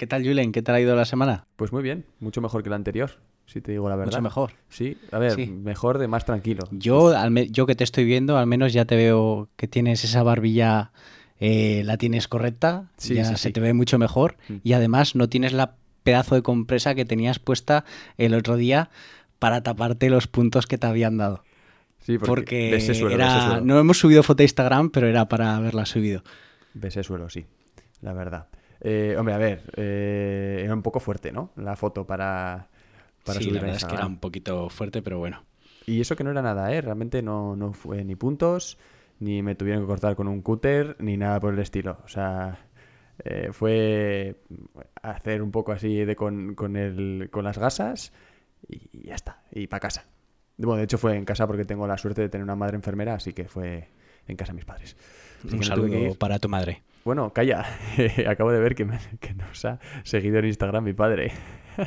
¿Qué tal, Julen? ¿Qué tal ha ido la semana? Pues muy bien, mucho mejor que la anterior, si te digo la verdad. Mucho mejor. Sí, a ver, Sí. mejor de más tranquilo. Yo, al me- yo que te estoy viendo, al menos ya te veo que tienes esa barbilla, eh, la tienes correcta, Sí, ya sí, se te ve mucho mejor Mm. y además no tienes la pedazo de compresa que tenías puesta el otro día para taparte los puntos que te habían dado. Sí, Porque ese suelo, era, no hemos subido foto a Instagram, pero era para haberla subido. Ves ese suelo, sí, la verdad. Eh, hombre, a ver, eh, era un poco fuerte, ¿no? La foto para, para sí, subir la verdad es que era un poquito fuerte, pero bueno. Y eso que no era nada, ¿eh? Realmente no, no fue ni puntos, ni me tuvieron que cortar con un cúter, ni nada por el estilo. O sea, eh, fue hacer un poco así de con, con, el, con las gasas y, ya está. Y para casa. Bueno, de hecho fue en casa porque tengo la suerte de tener una madre enfermera, así que fue en casa de mis padres. Así Un saludo para tu madre. Bueno, calla. Acabo de ver que, me- que nos ha seguido en Instagram mi padre.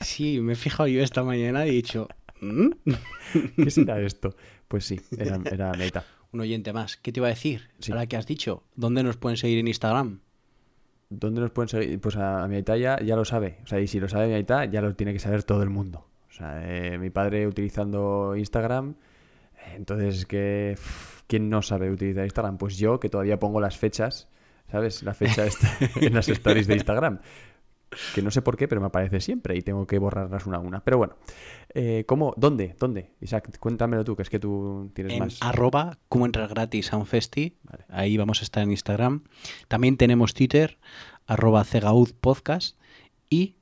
Sí, me he fijado yo esta mañana y he dicho, "¿Mm?". ¿Qué será esto? Pues sí, era, era neta. un oyente más. ¿Qué te iba a decir? Sí. Ahora que has dicho, ¿dónde nos pueden seguir en Instagram? ¿Dónde nos pueden seguir? Pues a, a mi Aita ya, ya lo sabe. O sea, y si lo sabe mi Aita, ya lo tiene que saber todo el mundo. O sea, eh, mi padre utilizando Instagram. eh, Entonces, que ¿quién no sabe utilizar Instagram? Pues yo, que todavía pongo las fechas, ¿sabes? La fecha está en las stories de Instagram. Que no sé por qué, pero me aparece siempre y tengo que borrarlas una a una. Pero bueno, eh, ¿cómo? ¿Dónde? ¿Dónde? Isaac, cuéntamelo tú, que es que tú tienes en más. arroba cómo entrar gratis a un festi. Vale. Ahí vamos a estar en Instagram. También tenemos Twitter, arroba cegaud podcast. Y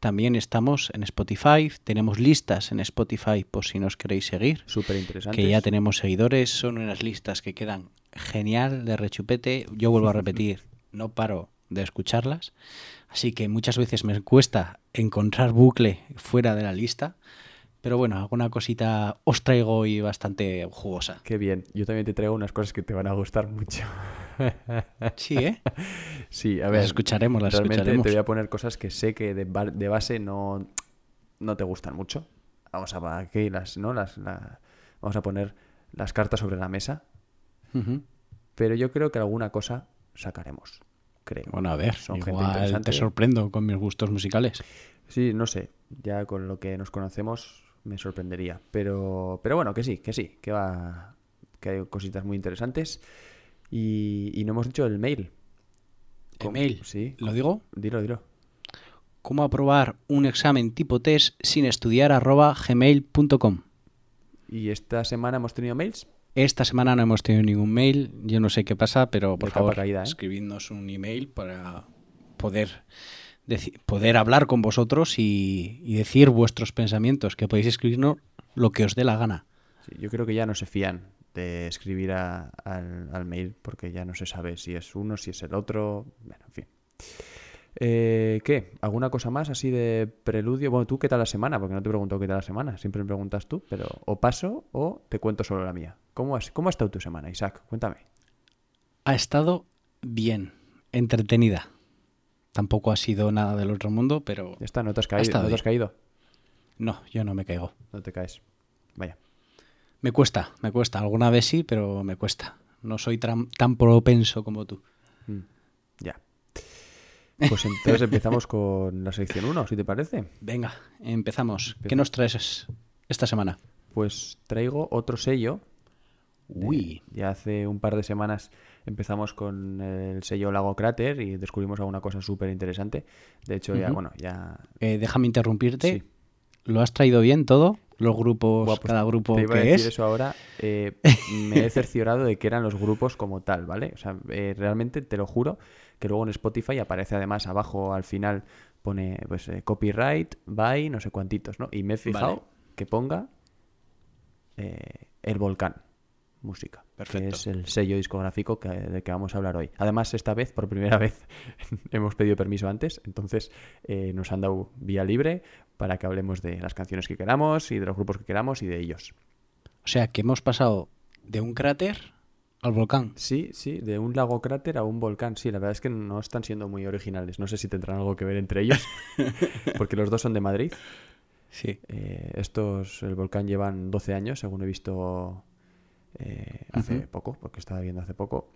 también estamos en Spotify. Tenemos listas en Spotify por si nos queréis seguir. Súper interesante. Que ya tenemos seguidores. Son unas listas que quedan genial de rechupete. Yo vuelvo a repetir, no paro de escucharlas. Así que muchas veces me cuesta encontrar bucle fuera de la lista. Pero bueno, alguna cosita os traigo hoy bastante jugosa. Qué bien. Yo también te traigo unas cosas que te van a gustar mucho. Sí, ¿eh? Sí, a Las ver. escucharemos, las realmente escucharemos. te voy a poner cosas que sé que de, ba- de base no, no te gustan mucho. Vamos a aquí las, ¿no? Las, la- vamos a poner las cartas sobre la mesa. Pero yo creo que alguna cosa sacaremos. Creo. Bueno, a ver, Son igual te sorprendo con mis gustos musicales. Sí, no sé. Ya con lo que nos conocemos me sorprendería. Pero, pero bueno, que sí, que sí. Que va. Que hay cositas muy interesantes. Y, y no hemos dicho el mail. ¿Cómo? Email. Sí. ¿Lo digo? Dilo, dilo. ¿Cómo aprobar un examen tipo test sin estudiar arroba gmail.com? ¿Y esta semana hemos tenido mails? Esta semana no hemos tenido ningún mail. Yo no sé qué pasa, pero por favor, caída, ¿eh? escribidnos un email para poder, deci- poder hablar con vosotros y, y decir vuestros pensamientos, que podéis escribirnos lo que os dé la gana. Sí, yo creo que ya no se fían de escribir a- al, al mail porque ya no se sabe si es uno, si es el otro. Bueno, en fin. Eh, ¿Qué? ¿Alguna cosa más así de preludio? Bueno, tú, ¿qué tal la semana? Porque no te pregunto qué tal la semana. Siempre me preguntas tú, pero o paso o te cuento solo la mía. ¿Cómo, has, cómo ha estado tu semana, Isaac? Cuéntame. Ha estado bien, entretenida. Tampoco ha sido nada del otro mundo, pero Ya está, no te has Ha caído. ¿No te has caído? no, yo no me caigo. No te caes. Vaya. Me cuesta, me cuesta. Alguna vez sí, pero me cuesta. No soy tan, tan propenso como tú. Mm, ya. Pues entonces empezamos con la sección 1, si te parece. Venga, empezamos. Empieza. ¿Qué nos traes esta semana? Pues traigo otro sello. Uy. Ya hace un par de semanas empezamos con el sello Lago Cráter y descubrimos alguna cosa súper interesante. De hecho, ya, bueno, ya. Eh, déjame interrumpirte. Sí. ¿Lo has traído bien todo? Los grupos, Buah, pues cada grupo te iba a decir es. eso ahora. eh, me he cerciorado de que eran los grupos como tal, ¿vale? O sea, eh, realmente te lo juro que luego en Spotify aparece además abajo al final pone pues eh, copyright, by, no sé cuantitos, ¿no? Y me he fijado Vale. que ponga eh, el volcán. Música, Perfecto. que es el sello discográfico que, de que vamos a hablar hoy. Además, esta vez, por primera vez, hemos pedido permiso antes, entonces eh, nos han dado vía libre para que hablemos de las canciones que queramos y de los grupos que queramos y de ellos. O sea, que hemos pasado de un cráter al volcán. Sí, sí, de un lago cráter a un volcán. Sí, la verdad es que no están siendo muy originales. No sé si tendrán algo que ver entre ellos, porque los dos son de Madrid. Sí. Eh, estos, el volcán llevan 12 años, según he visto eh, hace poco, porque estaba viendo hace poco.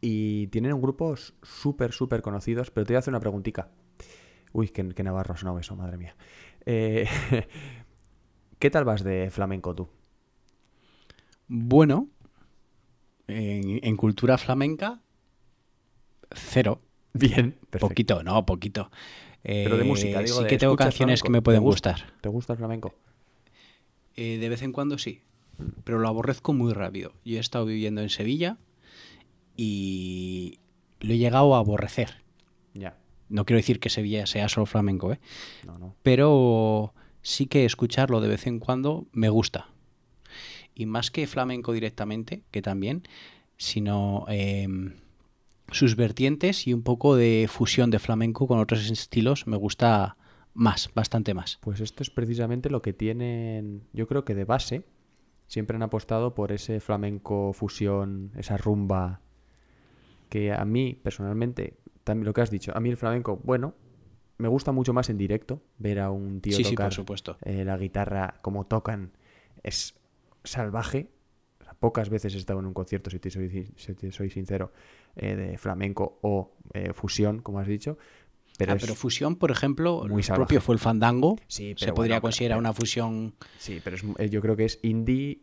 Y tienen un grupos súper, súper conocidos, pero te voy a hacer una preguntita. Uy, qué, qué navarro sonó eso, madre mía. Eh, ¿Qué tal vas de flamenco tú? Bueno, en, en cultura flamenca, cero. Bien, perfecto. Poquito, no, poquito. Pero de Eh, música, digo, sí de que tengo ¿escuchas canciones flamenco? que me pueden ¿Te gusta? gustar. ¿Te gusta el flamenco? Eh, de vez en cuando sí, pero lo aborrezco muy rápido. Yo he estado viviendo en Sevilla y lo he llegado a aborrecer. Ya, No quiero decir que Sevilla sea solo flamenco, ¿eh? no, no. pero sí que escucharlo de vez en cuando me gusta. Y más que flamenco directamente, que también, sino eh, sus vertientes y un poco de fusión de flamenco con otros estilos me gusta más, bastante más. Pues esto es precisamente lo que tienen, yo creo que de base, siempre han apostado por ese flamenco fusión, esa rumba, que a mí personalmente, también lo que has dicho, a mí el flamenco, bueno, me gusta mucho más en directo, ver a un tío Sí, sí, tocar por supuesto. eh, la guitarra como tocan, es salvaje. O sea, pocas veces he estado en un concierto, si te soy, si te soy sincero, eh, de flamenco o eh, fusión, como has dicho. Pero, Ah, pero fusión, por ejemplo, muy propio fue el fandango. Sí, se podría bueno, considerar pero- una fusión. Sí, pero es- eh, yo creo que es indie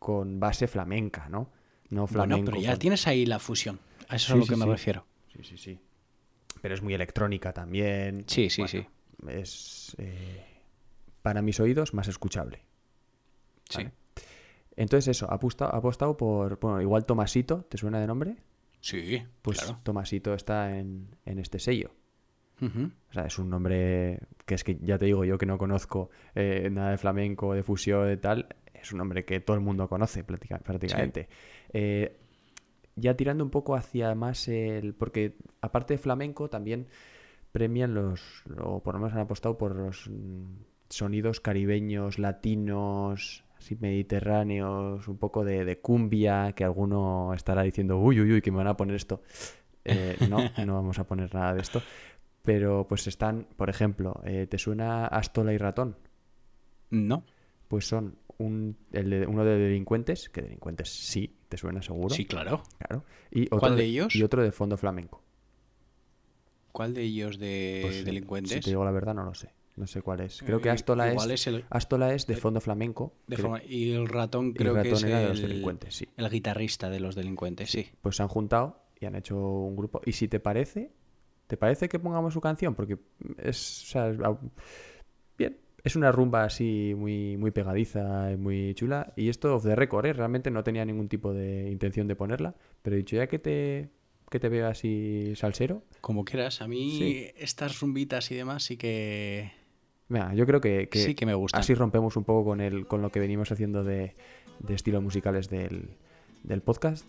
con base flamenca, ¿no? No flamenco. Bueno, pero ya con- tienes ahí la fusión. A eso es a lo sí, que me refiero. Sí, sí, sí. Pero es muy electrónica también. Sí, sí, Bueno, sí. Es, eh, para mis oídos, más escuchable. Sí. Entonces eso, ha apostado, apostado por, bueno, igual Tomasito, ¿te suena de nombre? Sí, Pues claro. Tomasito está en, en este sello. O sea, es un nombre que es que ya te digo yo que no conozco eh, nada de flamenco, de fusión, de tal. Es un nombre que todo el mundo conoce práctica- prácticamente. Eh, ya tirando un poco hacia más el... Porque aparte de flamenco también premian los... O por lo menos han apostado por los mm, sonidos caribeños, latinos, así mediterráneos, un poco de, de cumbia, que alguno estará diciendo, uy, uy, uy, que me van a poner esto. Eh, no, no vamos a poner nada de esto. Pero pues están, por ejemplo, eh, ¿te suena Astola y Ratón? No, Pues son un, el de- uno de delincuentes, que delincuentes sí, te suena seguro. sí, claro. Claro. Y otro ¿Cuál de ellos? Y otro de fondo flamenco. ¿Cuál de ellos de Pues, eh, delincuentes? Si te digo la verdad, no lo sé. No sé cuál es. Creo que Eh, Astola igual es, es el- Astola es de fondo flamenco. De forma- Y el ratón creo que Ratón es era de el, los delincuentes, sí. el guitarrista de los delincuentes, sí. Pues se han juntado y han hecho un grupo. Y si te parece, ¿te parece que pongamos su canción? Porque es, o sea, es- bien, es una rumba así muy, muy pegadiza y muy chula. Y esto off the record, ¿eh? realmente no tenía ningún tipo de intención de ponerla. Pero he dicho, ya que te, que te veo así salsero, Como quieras, a mí Sí. estas rumbitas y demás sí que... Venga, yo creo que, que Sí que me gustan. así rompemos un poco con el, con lo que venimos haciendo de, de estilos musicales del, del podcast.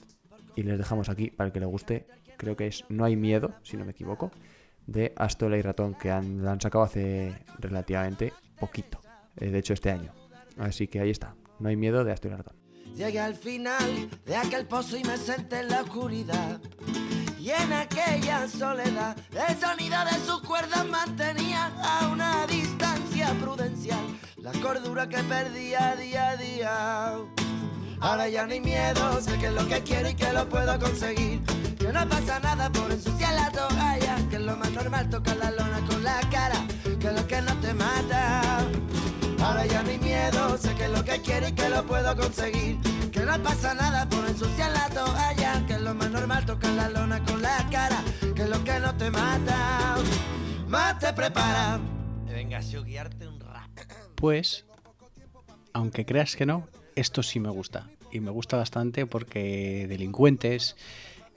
Y les dejamos aquí para el que le guste. Creo que es No hay miedo, si no me equivoco, de Astola y Ratón, que han, la han sacado hace relativamente poquito. eh, de hecho, este año. Así que ahí está. No hay miedo de Astola y Ratón. Llegué al final de aquel pozo y me senté en la oscuridad. Y en aquella soledad, el sonido de sus cuerdas mantenía a una distancia prudencial la cordura que perdía día a día. Ahora ya no hay miedo, sé que es lo que quiero y que lo puedo conseguir. Que no pasa nada por ensuciar la toalla, que lo más normal tocar la lona con la cara, que lo que no te mata. Ahora ya no hay miedo, sé que lo que quiero y que lo puedo conseguir. Que no pasa nada por ensuciar la toalla, que lo más normal tocar la lona con la cara, que lo que no te mata, más te prepara. Venga, a guiarte un rato. Pues, aunque creas que no, esto sí me gusta. Y me gusta bastante porque Delincuentes,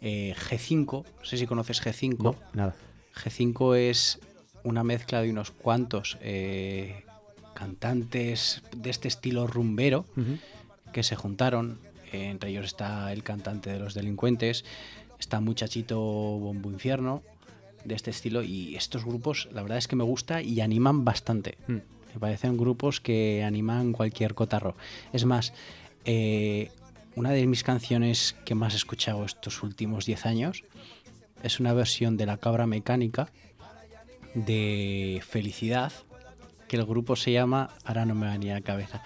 eh, G5, no sé si conoces G5. No, nada. G5 es una mezcla de unos cuantos eh, cantantes de este estilo rumbero que se juntaron eh, entre ellos está el cantante de los delincuentes, está Muchachito Bombo Infierno, de este estilo, y estos grupos la verdad es que me gusta y animan bastante. Mm. Me parecen grupos que animan cualquier cotarro. Es más, eh, una de mis canciones que más he escuchado estos últimos 10 años es una versión de La Cabra Mecánica de Felicidad, que el grupo se llama, ahora no me va ni a la cabeza,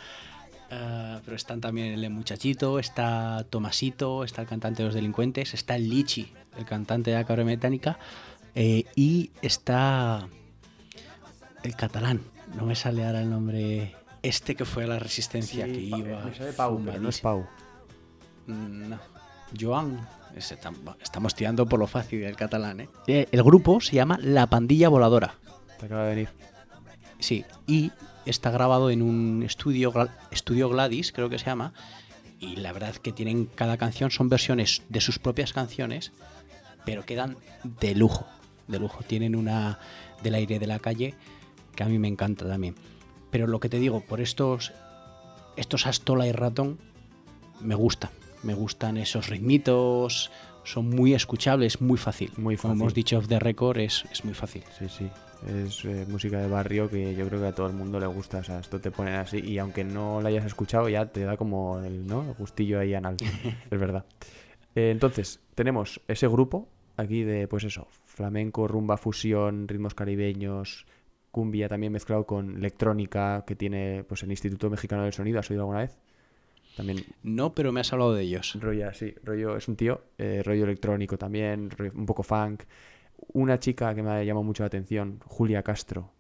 Ah, pero están también el Muchachito, está Tomasito, está el cantante de los delincuentes, está el Lichi, el cantante de la cabra mecánica, eh, y está el catalán, no me sale ahora el nombre, este que fue a la resistencia, que iba... me sale Pau, pero no es Pau. Mm, No. Joan. Estamos tirando por lo fácil del catalán, ¿eh? Eh, El grupo se llama La Pandilla Voladora. Te acaba de venir. Sí, y está grabado en un estudio, estudio Gladys, creo que se llama. Y la verdad que tienen cada canción, son versiones de sus propias canciones, pero quedan de lujo, de lujo. Tienen una del aire de la calle que a mí me encanta también. Pero lo que te digo, por estos, estos Astola y Ratón, me gusta. Me gustan esos ritmitos, son muy escuchables, muy fácil. Muy Como fácil. hemos dicho off the record, es, es muy fácil. Sí, sí. Es eh, música de barrio que yo creo que a todo el mundo le gusta. O sea, esto te pone así y aunque no la hayas escuchado ya te da como el, ¿no? el gustillo ahí anal. es verdad. Eh, entonces, tenemos ese grupo aquí de, pues eso, flamenco, rumba, fusión, ritmos caribeños, cumbia también mezclado con electrónica que tiene pues el Instituto Mexicano del Sonido. ¿Has oído alguna vez? También No, pero me has hablado de ellos. Rollo, sí, rollo, es un tío, eh, rollo electrónico también, rollo- un poco funk. Una chica que me ha llamado mucho la atención, Julia Castro,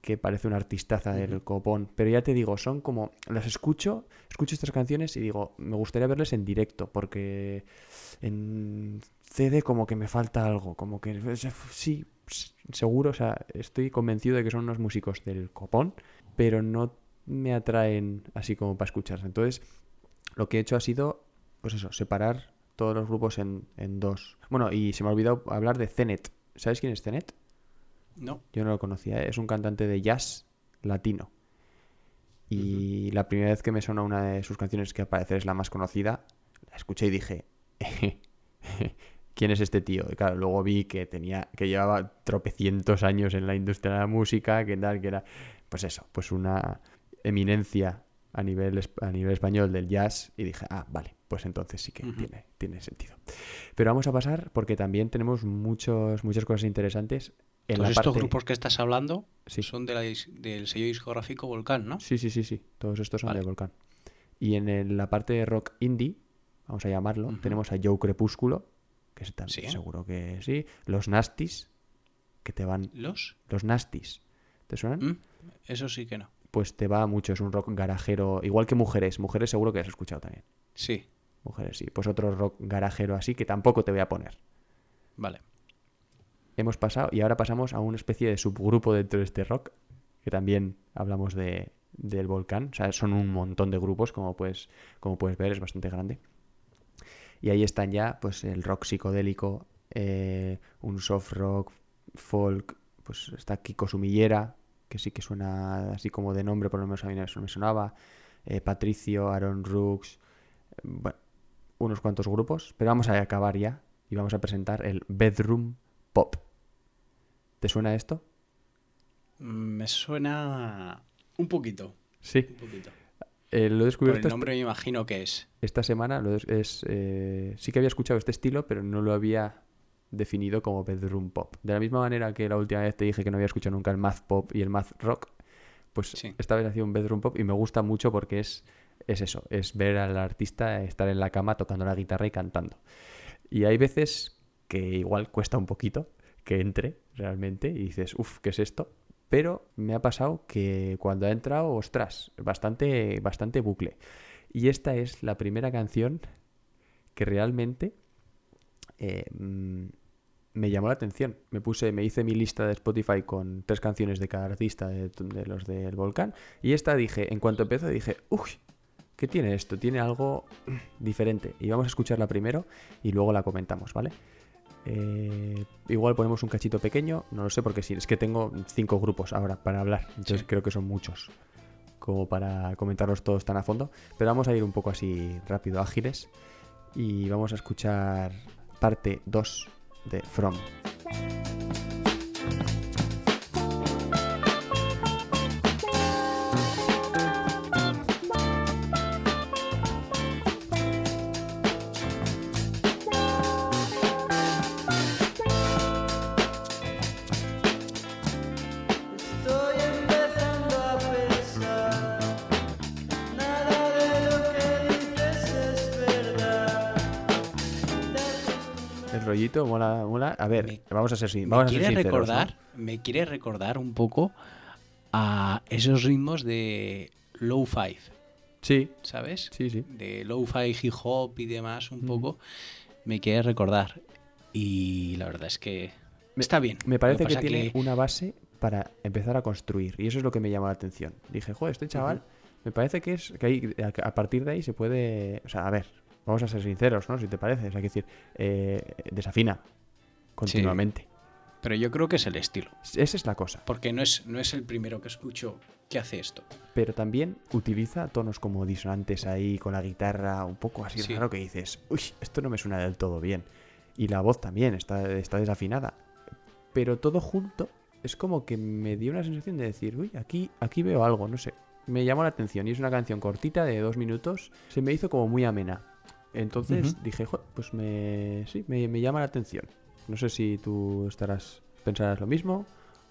que parece una artistaza del copón. Pero ya te digo, son como, las escucho, escucho estas canciones y digo, me gustaría verles en directo, porque en CD como que me falta algo, como que sí, seguro, o sea, estoy convencido de que son unos músicos del copón, pero no me atraen así como para escucharse. Entonces, lo que he hecho ha sido, pues eso, separar todos los grupos en, en dos. Bueno, y se me ha olvidado hablar de Zenet. ¿Sabes quién es Zenet? No. Yo no lo conocía, ¿eh? es un cantante de jazz latino. Y la primera vez que me sonó una de sus canciones, que al parecer es la más conocida, la escuché y dije, ¿quién es este tío? Y claro, luego vi que tenía, que llevaba tropecientos años en la industria de la música, que tal, que era, pues eso, pues una eminencia a nivel, a nivel español del jazz y dije, ah, vale, pues entonces sí que tiene, tiene sentido. Pero vamos a pasar porque también tenemos muchos, muchas cosas interesantes en Todos la estos parte... grupos que estás hablando Sí. son de la del sello discográfico Volcán, ¿no? Sí, sí, sí, sí. Todos estos son Vale. de Volcán. Y en el- la parte de rock indie, vamos a llamarlo, tenemos a Joe Crepúsculo, que es tan- Sí. seguro que sí. Los Nasties, que te van. ¿Los? Los Nasties, ¿te suenan? ¿Mm? Eso sí que no. Pues te va mucho, es un rock garajero, igual que Mujeres. Mujeres seguro que has escuchado también. Sí, Mujeres, sí. Pues otro rock garajero así que tampoco te voy a poner. vale. Hemos pasado, y ahora pasamos a una especie de subgrupo dentro de este rock, que también hablamos de, del volcán. O sea, son un montón de grupos, como puedes, como puedes ver, es bastante grande. Y ahí están ya, pues, el rock psicodélico, eh, un soft rock, folk, pues está Kiko Sumillera, que sí que suena así como de nombre, por lo menos a mí eso me sonaba. eh, Patricio, Aaron Rooks, eh, bueno, unos cuantos grupos. Pero vamos a acabar ya y vamos a presentar el Bedroom Pop. ¿Te suena esto? Mm, Me suena un poquito. Sí. Un poquito. Eh, lo he Por descubierto el esta- nombre me imagino que es. esta semana. Lo es, es, eh, sí que había escuchado este estilo, pero no lo había definido como bedroom pop. De la misma manera que la última vez te dije que no había escuchado nunca el math pop y el math rock, pues Sí. esta vez hacía un bedroom pop y me gusta mucho porque es, es eso, es ver al artista estar en la cama tocando la guitarra y cantando. Y hay veces que igual cuesta un poquito que entre realmente y dices, uff, ¿qué es esto? Pero me ha pasado que cuando ha entrado, ostras, bastante, bastante bucle. Y esta es la primera canción que realmente eh, mm, me llamó la atención. Me puse, me hice mi lista de Spotify con tres canciones de cada artista de, de los del volcán. Y esta dije, en cuanto empezó, dije, uy, ¿qué tiene esto? Tiene algo diferente. Y vamos a escucharla primero y luego la comentamos, ¿vale? Eh, igual ponemos un cachito pequeño, no lo sé porque sí, es que tengo cinco grupos ahora para hablar, entonces Sí. creo que son muchos. como para comentarlos todos tan a fondo, pero vamos a ir un poco así rápido, ágiles, y vamos a escuchar parte 2 de From. Rollito mola, mola. A ver, Me- vamos a ser, Me a recordar, me quiere recordar un poco a esos ritmos de low five, Sí, ¿sabes? sí, sí. De low fi hip hop y demás un Mm. poco. Me quiere recordar. Y la verdad es que está bien. Me parece que tiene una base para empezar a construir. Y eso es lo que me llamó la atención. Dije, joder, este chaval, me parece que es que ahí, a, a partir de ahí se puede. O sea, a ver, vamos a ser sinceros, ¿no? Si te parece. O sea, hay que decir, eh, desafina continuamente. Pero yo creo que es el estilo. Esa es la cosa. Porque no es, no es el primero que escucho que hace esto. Pero también utiliza tonos como disonantes ahí con la guitarra, un poco así Sí. raro que dices, uy, esto no me suena del todo bien. Y la voz también está, está desafinada. Pero todo junto es como que me dio una sensación de decir, uy, aquí, aquí veo algo, no sé. Me llamó la atención y es una canción cortita de dos minutos. Se me hizo como muy amena. Entonces dije, "Jo, pues me, sí, me, me llama la atención. No sé si tú estarás, pensarás lo mismo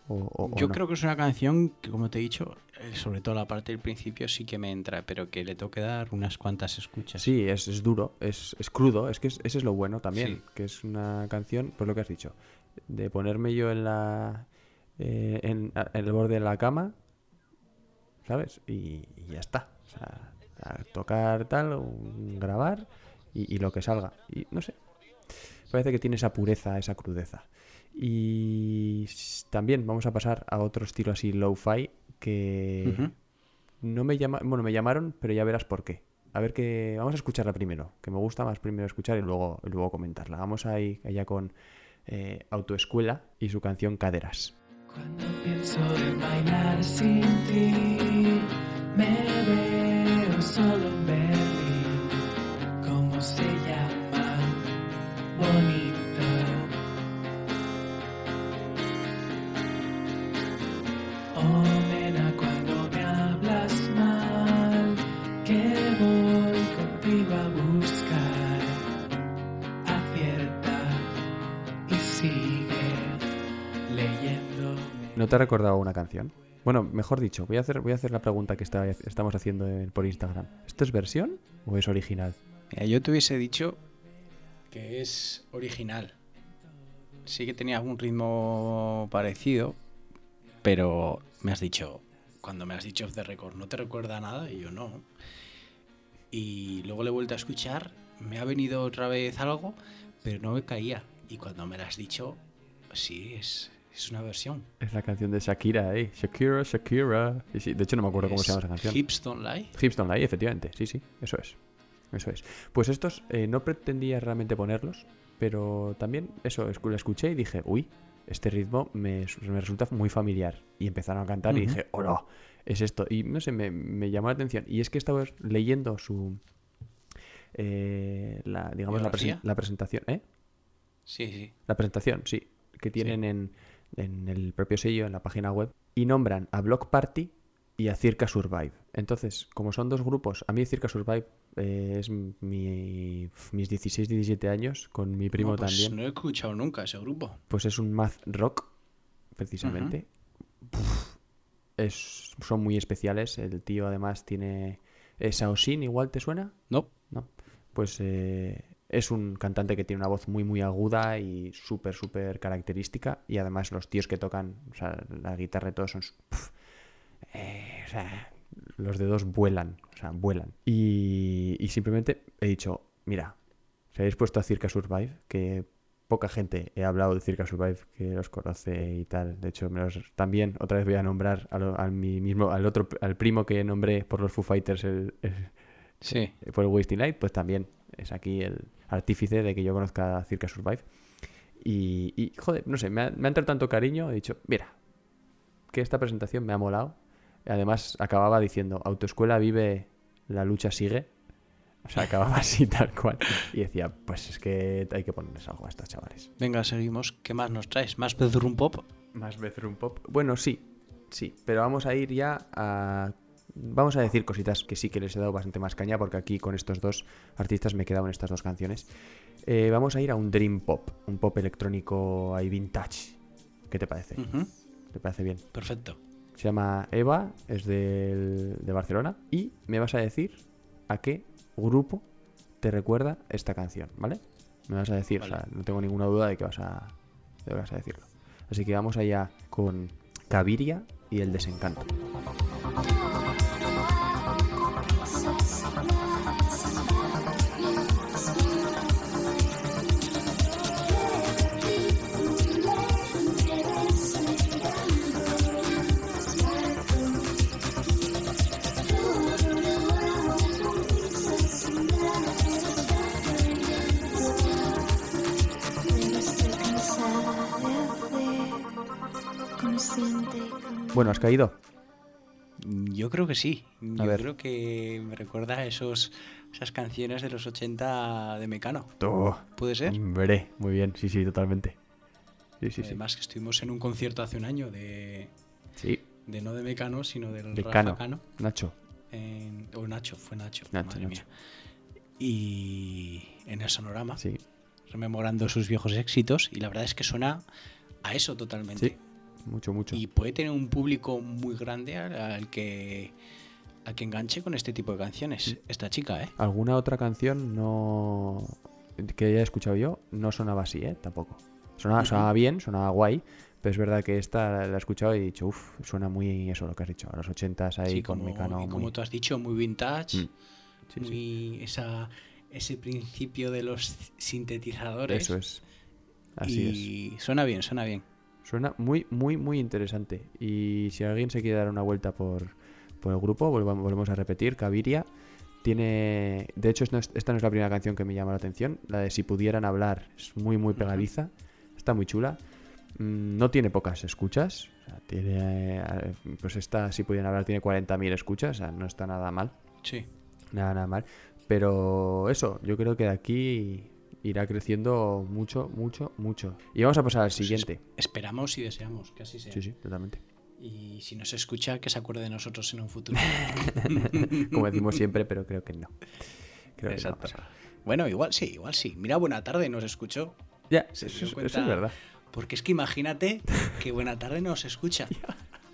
o, o- o Yo no. creo que es una canción que, como te he dicho, eh, sobre todo la parte del principio sí que me entra, pero que le tengo que dar unas cuantas escuchas. Sí, es, es duro, es, es crudo, es que es- ese es lo bueno también, Sí. que es una canción, pues lo que has dicho, de ponerme yo en la eh, en, el borde de la cama, ¿sabes? Y, y ya está. O sea, a tocar tal, un- grabar y, y lo que salga. Y no sé, parece que tiene esa pureza, esa crudeza. Y también vamos a pasar a otro estilo así low-fi que no me llama, bueno, me llamaron, pero ya verás por qué. A ver que vamos a escucharla primero, que me gusta más primero escuchar y luego, y luego comentarla. Vamos ahí allá con eh, Autoescuela y su canción Caderas. Cuando pienso en bailar sin ti, me veo solo en Berlín. ¿No te recordaba una canción? Bueno, mejor dicho, voy a hacer, voy a hacer la pregunta que está- estamos haciendo en- por Instagram. ¿Esto es versión o es original? Mira, yo te hubiese dicho que es original. Sí que tenía un ritmo parecido, pero me has dicho, cuando me has dicho off the record, ¿no te recuerda nada? Y yo no. Y luego le he vuelto a escuchar, me ha venido otra vez algo, pero no me caía. Y cuando me lo has dicho, sí, es, es una versión. Es la canción de Shakira, ¿eh? Shakira, Shakira. Sí, sí, de hecho no me acuerdo cómo se llama esa canción. Hips Don't Lie. Hips Don't Lie, efectivamente. Sí, sí, eso es. Eso es. Pues estos eh, no pretendía realmente ponerlos, pero también eso, lo escuché y dije, uy, este ritmo me, me resulta muy familiar. Y empezaron a cantar y dije, hola, es esto. Y no sé, me, me llamó la atención. Y es que estaba leyendo su. eh, la, digamos, la, la presentación, ¿eh? Sí, sí. La presentación, sí, que tienen en, en el propio sello, en la página web, y nombran a Block Party y a Circa Survive. Entonces, como son dos grupos, a mí Circa Survive eh, es mi, mis 16, 17 años, con mi primo No, pues también. No he escuchado nunca ese grupo. Pues es un math rock, precisamente. Es, son muy especiales. El tío además tiene... Saosin, igual te suena? No. ¿no? Pues eh, es un cantante que tiene una voz muy, muy aguda y súper, súper característica. Y además los tíos que tocan, o sea, la guitarra y todo son... pf, eh, o sea, los dedos vuelan, o sea, vuelan. Y, y simplemente he dicho, mira, si habéis puesto a Circa Survive, que poca gente he hablado de Circa Survive que los conoce y tal. De hecho, me los, también otra vez voy a nombrar a, lo- a mi mismo, al otro, al primo que nombré por los Foo Fighters el- el, Sí. por el Wasting Light, pues también es aquí el artífice de que yo conozca Circa Survive. Y, y, joder, no sé, me ha, me ha entrado tanto cariño, he dicho, mira, que esta presentación me ha molado. Además, acababa diciendo, autoescuela vive, la lucha sigue. O sea, acababa así tal cual. Y decía, pues es que hay que ponerles algo a estos chavales. Venga, seguimos. ¿Qué más nos traes? ¿Más Bedroom Pop? Más bedroom pop. Bueno, sí, sí, pero vamos a ir ya a... Vamos a decir cositas que sí que les he dado bastante más caña porque aquí con estos dos artistas me he quedado en estas dos canciones. Eh, vamos a ir a un dream pop, un pop electrónico ahí vintage. ¿Qué te parece? ¿Te parece bien? Perfecto. Se llama Eva, es del- de Barcelona y me vas a decir a qué grupo te recuerda esta canción, ¿vale? Me vas a decir, o sea, no tengo ninguna duda de que vas a, de que vas a decirlo. Así que vamos allá con Caviria y el desencanto. Bueno, ¿has caído? Yo creo que sí. Yo ver. creo que me recuerda a esos, esas canciones de los 80 de Mecano. Tú. ¿Puede ser? Hombre, muy bien, sí, sí, totalmente. Sí, sí, sí. Además que estuvimos en un concierto hace un año de, Sí, de no de Mecano, sino del de Rafa Cano. Cano. Nacho. en- o Nacho, fue Nacho. Nacho, madre Nacho. mía. Y en el sonorama, Sí, rememorando sus viejos éxitos. Y la verdad es que suena a eso totalmente. sí. Mucho, mucho. Y puede tener un público muy grande al, que al que enganche con este tipo de canciones. Esta chica, ¿eh? ¿Alguna otra canción no que haya escuchado yo? No sonaba así, ¿eh? Tampoco. Sonaba, bien, sonaba guay, pero es verdad que esta la he escuchado y he dicho, uff, suena muy eso lo que has dicho, a los ochentas ahí Sí, con como, Mecano. y muy- como tú has dicho, muy vintage. Mm. Sí, sí. muy Esa, ese principio de los sintetizadores. Eso es. Así es. y suena bien, suena bien. Suena muy, muy, muy interesante. Y si alguien se quiere dar una vuelta por, por el grupo, volvemos a repetir, Caviria tiene... De hecho, esta no es la primera canción que me llama la atención. La de Si pudieran hablar es muy, muy pegadiza. Está muy chula. Mm, No tiene pocas escuchas. o sea, tiene, eh, pues esta, Si pudieran hablar, tiene 40.000 escuchas. O sea, no está nada mal. Sí. Nada, nada mal. Pero eso, yo creo que de aquí irá creciendo mucho, mucho, mucho. Y vamos a pasar al Pues es- siguiente. Esperamos y deseamos que así sea. Sí, sí, totalmente. Y si nos escucha, que se acuerde de nosotros en un futuro. Como decimos siempre, pero creo que no. Creo que no Exacto. Bueno, igual sí, igual sí. Mira, buena tarde nos escuchó. Ya, Se eso, dio es- cuenta- eso es verdad. Porque es que imagínate que Buena Tarde nos escucha.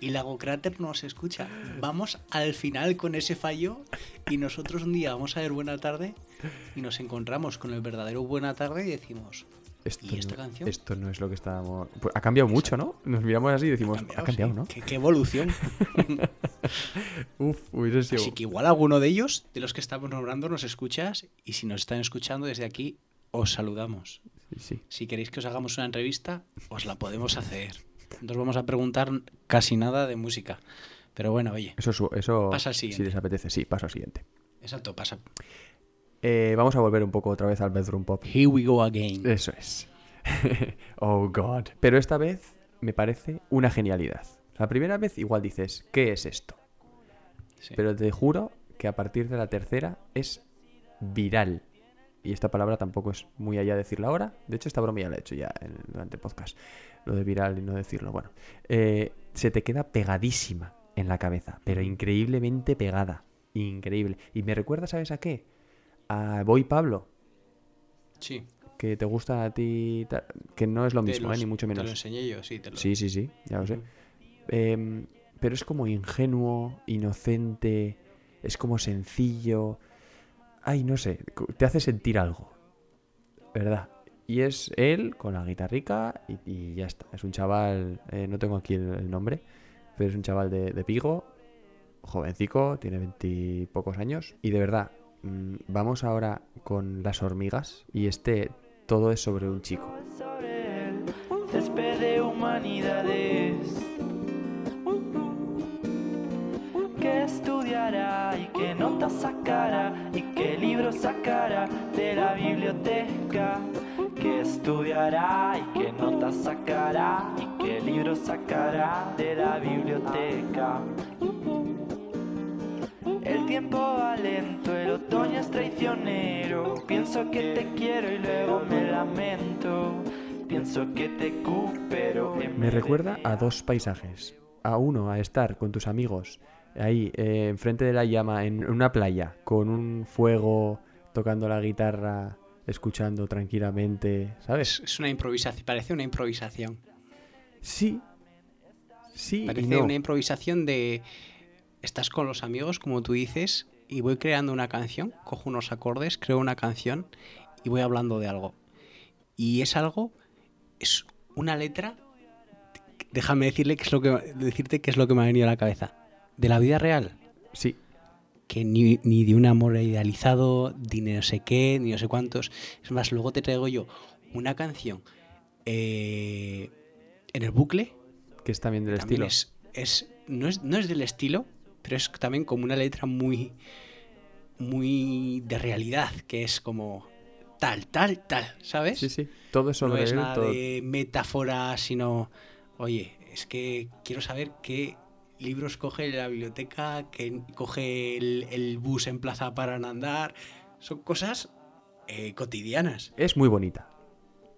Y Lago Cráter nos escucha. Vamos al final con ese fallo y nosotros un día vamos a ver Buena Tarde y nos encontramos con el verdadero Buena Tarde y decimos, Esto, ¿Y esta no, canción? esto no es lo que estábamos. Pues ha cambiado mucho, ¿no? Nos miramos así y decimos, ha cambiado, sí. ¿no? ¿Qué, qué evolución. Uf, hubiese sido. Así que igual alguno de ellos, de los que estamos nombrando, nos escuchas y si nos están escuchando desde aquí, os saludamos. Sí, sí. Si queréis que os hagamos una entrevista, os la podemos hacer. No os vamos a preguntar casi nada de música. Pero bueno, oye, Eso, eso Pasa al si siguiente. les apetece, sí, paso al siguiente. exacto, pasa. Eh, vamos a volver un poco otra vez al bedroom pop. Here we go again. Eso es. oh, God. Pero esta vez me parece una genialidad. La primera vez igual dices, ¿qué es esto? Sí. Pero te juro que a partir de la tercera es viral. Y esta palabra tampoco es muy allá decirla ahora. De hecho, esta broma ya la he hecho ya en- durante el podcast. Lo de viral y no decirlo. Bueno, eh, se te queda pegadísima en la cabeza, pero increíblemente pegada. Increíble. Y me recuerda, ¿sabes a qué? A Boy Pablo, Sí. que te gusta a ti, que no es lo Te mismo, los- ¿eh? ni mucho Te lo menos. enseñé yo, sí, te lo Sí, sí, sí, ya lo sé. Em, pero es como ingenuo, inocente, es como sencillo. Ay, no sé, te hace sentir algo. ¿Verdad? Y es él con la guitarrica y, y ya está. Es un chaval, eh, no tengo aquí el, el nombre, pero es un chaval de, de Pigo, jovencico, tiene veintipocos años. Y de verdad, vamos ahora con las hormigas y este todo es sobre un chico. césped de humanidades. Que estudiará y qué notas sacará y qué libros sacará de la biblioteca. Que estudiará y qué notas sacará y qué libros sacará de la biblioteca tiempo va lento, el otoño es traicionero. Pienso que te quiero y luego me lamento. Pienso que te pero Me recuerda a dos paisajes. A uno, a estar con tus amigos ahí, eh, enfrente de la llama, en una playa, con un fuego, tocando la guitarra, escuchando tranquilamente, ¿sabes? Es, una improvisación, parece una improvisación. Sí. Sí, y Parece no. una improvisación de estás con los amigos, como tú dices, y voy creando una canción, cojo unos acordes, creo una canción y voy hablando de algo. Y es algo, es una letra. Déjame decirle qué es lo que decirte qué es lo que me ha venido a la cabeza. De la vida real. Sí, Que ni, ni de un amor idealizado, ni de no sé qué, ni no sé cuántos. Es más, luego te traigo yo una canción eh, en el bucle que es también del estilo. es, es, no es no es del estilo, pero es también como una letra muy muy de realidad, que es como tal, tal, tal, ¿sabes? Sí, sí. Todo es no es él, nada todo- de metáfora, sino, oye, es que quiero saber qué libros coge la biblioteca, que coge el, el bus en Plaza para andar. Son cosas eh, cotidianas. Es muy bonita.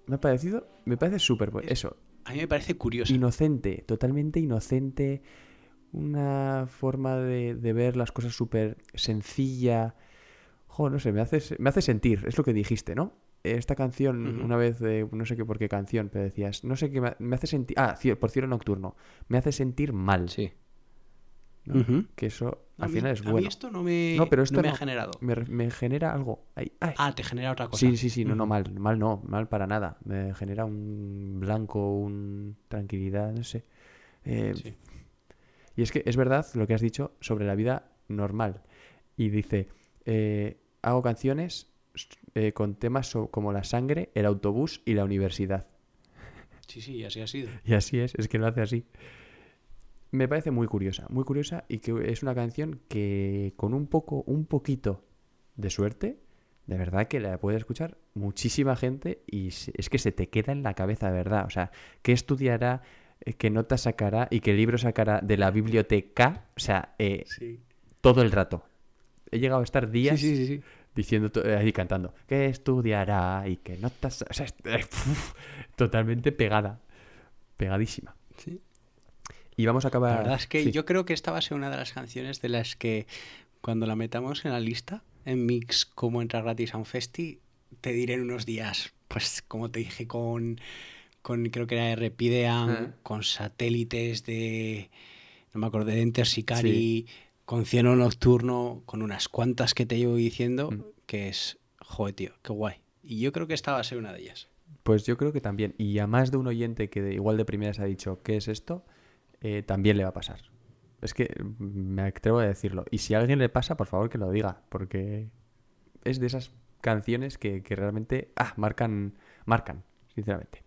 Me ha parecido, me parece súper bu- Eso, A mí me parece curioso. inocente, totalmente inocente. Una forma de, de ver las cosas súper sencilla. Jo, no sé, me hace, me hace sentir, es lo que dijiste, ¿no? Esta canción, una vez, eh, no sé qué por qué canción, pero decías, no sé qué, me, me hace sentir. Ah, por cielo nocturno. Me hace sentir mal. Sí. Que eso al mí- final es a mí bueno. esto no me, No, pero esto no me no. ha generado. Me, genera algo. Ay, ay. Ah, te genera otra cosa. Sí, sí, sí, no, no, mal, mal no, mal para nada. Me genera un blanco, un tranquilidad, no sé. Eh, Sí. Y es que es verdad lo que has dicho sobre la vida normal. Y dice, eh, hago canciones eh, con temas so- como la sangre, el autobús y la universidad. Sí, sí, así ha sido. Y así es, es que lo hace así. Me parece muy curiosa, muy curiosa y que es una canción que con un poco, un poquito de suerte, de verdad que la puede escuchar muchísima gente y es que se te queda en la cabeza, de verdad. O sea, ¿qué estudiará, eh, qué nota sacará y qué libro sacará de la biblioteca? O sea, eh, Sí. todo el rato. He llegado a estar días Sí, sí, diciendo, eh, ahí cantando, ¿qué estudiará y qué notas? O sea, es- uf, totalmente pegada, pegadísima. Sí. Y vamos a acabar. La verdad es que yo creo que esta va a ser una de las canciones de las que cuando la metamos en la lista, en Mix como entra gratis a un festi, te diré en unos días, pues como te dije con, con creo que era Repidean, Ah. con satélites de, no me acuerdo, de Enter Sicari, con Cielo Nocturno, con unas cuantas que te llevo diciendo, Mm. que es, joder, tío, qué guay. Y yo creo que esta va a ser una de ellas. Pues yo creo que también. Y a más de un oyente que de- igual de primeras ha dicho, ¿qué es esto? Eh, también le va a pasar. Es que mm, me atrevo a decirlo. Y si a alguien le pasa, por favor que lo diga. Porque es de esas canciones que, que realmente ah, marcan, marcan, sinceramente.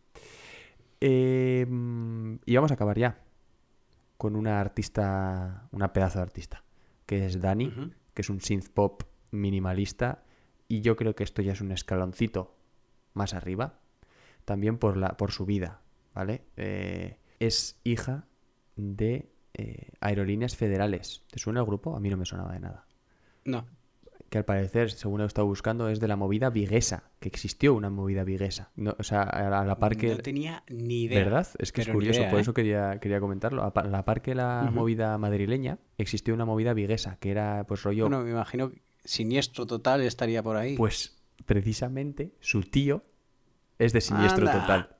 Eh, y vamos a acabar ya con una artista, una pedazo de artista, que es Dani, que es un synth pop minimalista. Y yo creo que esto ya es un escaloncito más arriba, también por, la, por su vida, ¿vale? Eh, es hija de eh, Aerolíneas Federales. ¿Te suena el grupo? A mí no me sonaba de nada. No, Que al parecer, según he estado buscando, es de la movida viguesa, que existió una movida viguesa. No, o sea, a la, par que... no tenía ni idea. ¿Verdad? Es que es curioso, idea, por ¿eh? eso quería, quería comentarlo. A la par que la movida madrileña, existió una movida viguesa, que era pues rollo... Bueno, me imagino que siniestro total estaría por ahí. Pues precisamente su tío es de siniestro Anda. total.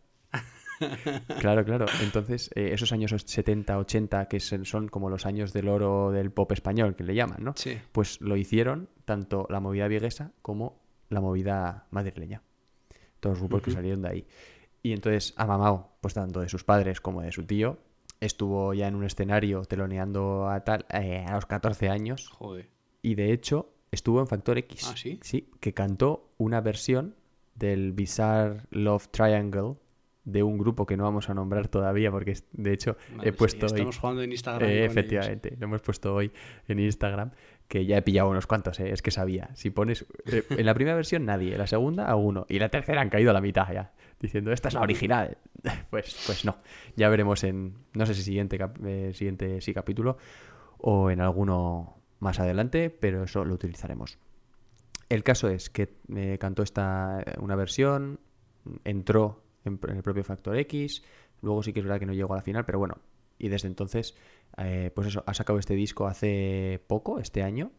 Claro, claro. Entonces, eh, esos años 70, 80, que son como los años del oro del pop español, que le llaman, ¿no? Sí. Pues lo hicieron tanto la movida viguesa como la movida madrileña. Todos los grupos que salieron de ahí. Y entonces, ha mamado, pues tanto de sus padres como de su tío. Estuvo ya en un escenario teloneando a tal eh, a los 14 años. Joder. Y de hecho, estuvo en Factor X. ¿Ah, sí? Sí, que cantó una versión del Bizarre Love Triangle de un grupo que no vamos a nombrar todavía porque de hecho Madre, he sí, puesto hoy Estamos jugando en Instagram. eh, con ellos. efectivamente, lo hemos puesto hoy en Instagram, que ya he pillado unos cuantos, eh, es que sabía. Si pones. eh, en la primera versión nadie, en la segunda a uno, y la tercera han caído a la mitad ya, diciendo esta es la original. Pues, pues no. Ya veremos en. No sé si siguiente, cap- siguiente sí, capítulo o en alguno más adelante, pero eso lo utilizaremos. El caso es que cantó esta una versión, entró en, en el propio Factor X, luego sí que es verdad que no llegó a la final, pero bueno, y desde entonces, eh, pues eso, ha sacado este disco hace poco, este año,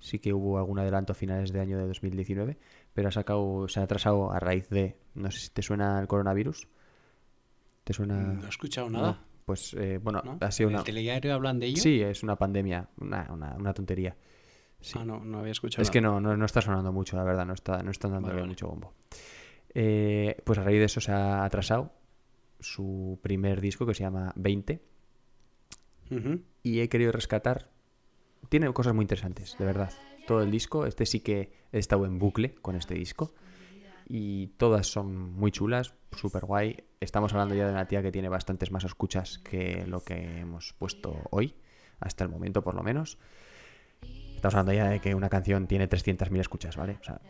sí que hubo algún adelanto a finales de año de 2019, pero ha sacado, se ha atrasado a raíz de, no sé si te suena el coronavirus, ¿te suena? No he escuchado nada. No, Pues eh, bueno, ¿no? ha sido ¿En una... el telediario hablan de ello? Sí, es una pandemia, una, una, una tontería. Sí. Ah, no, no había escuchado Es que no, no, no está sonando mucho, la verdad, no, está, no están dándole Vale, vale. mucho bombo. Eh, pues a raíz de eso se ha atrasado su primer disco que se llama 20 Ujú. y he querido rescatar. Tiene cosas muy interesantes, de verdad. Todo el disco, este sí que he estado en bucle con este disco y todas son muy chulas, súper guay. Estamos hablando ya de una tía que tiene bastantes más escuchas que lo que hemos puesto hoy, hasta el momento por lo menos. Estamos hablando ya de que una canción tiene 300.000 escuchas, ¿vale? O sea,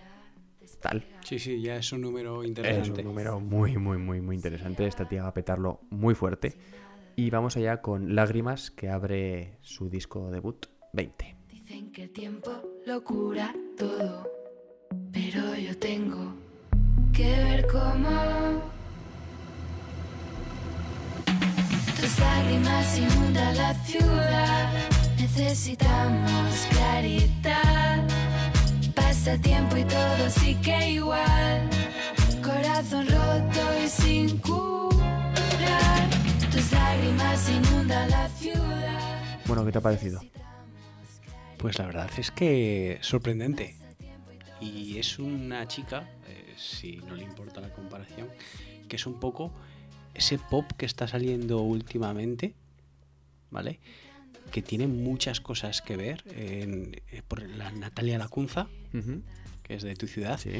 tal. Sí, sí, ya es un número Es interesante. un número muy, muy, muy, muy interesante. Esta tía va a petarlo muy fuerte. Y vamos allá con Lágrimas, que abre su disco debut 20. Dicen que el tiempo lo cura todo, pero yo tengo que ver cómo tus lágrimas inundan la ciudad. Necesitamos claridad. Pasa el tiempo y todo sigue igual. Corazón roto y sin curar. Tus lágrimas inundan la ciudad. Bueno, ¿qué te ha parecido? Pues la verdad es que sorprendente. Y es una chica, eh, si no le importa la comparación, que es un poco ese pop que está saliendo últimamente, ¿vale? Que tiene muchas cosas que ver. en- eh, por la Natalia Lacunza, Ujú, que es de tu ciudad. Sí.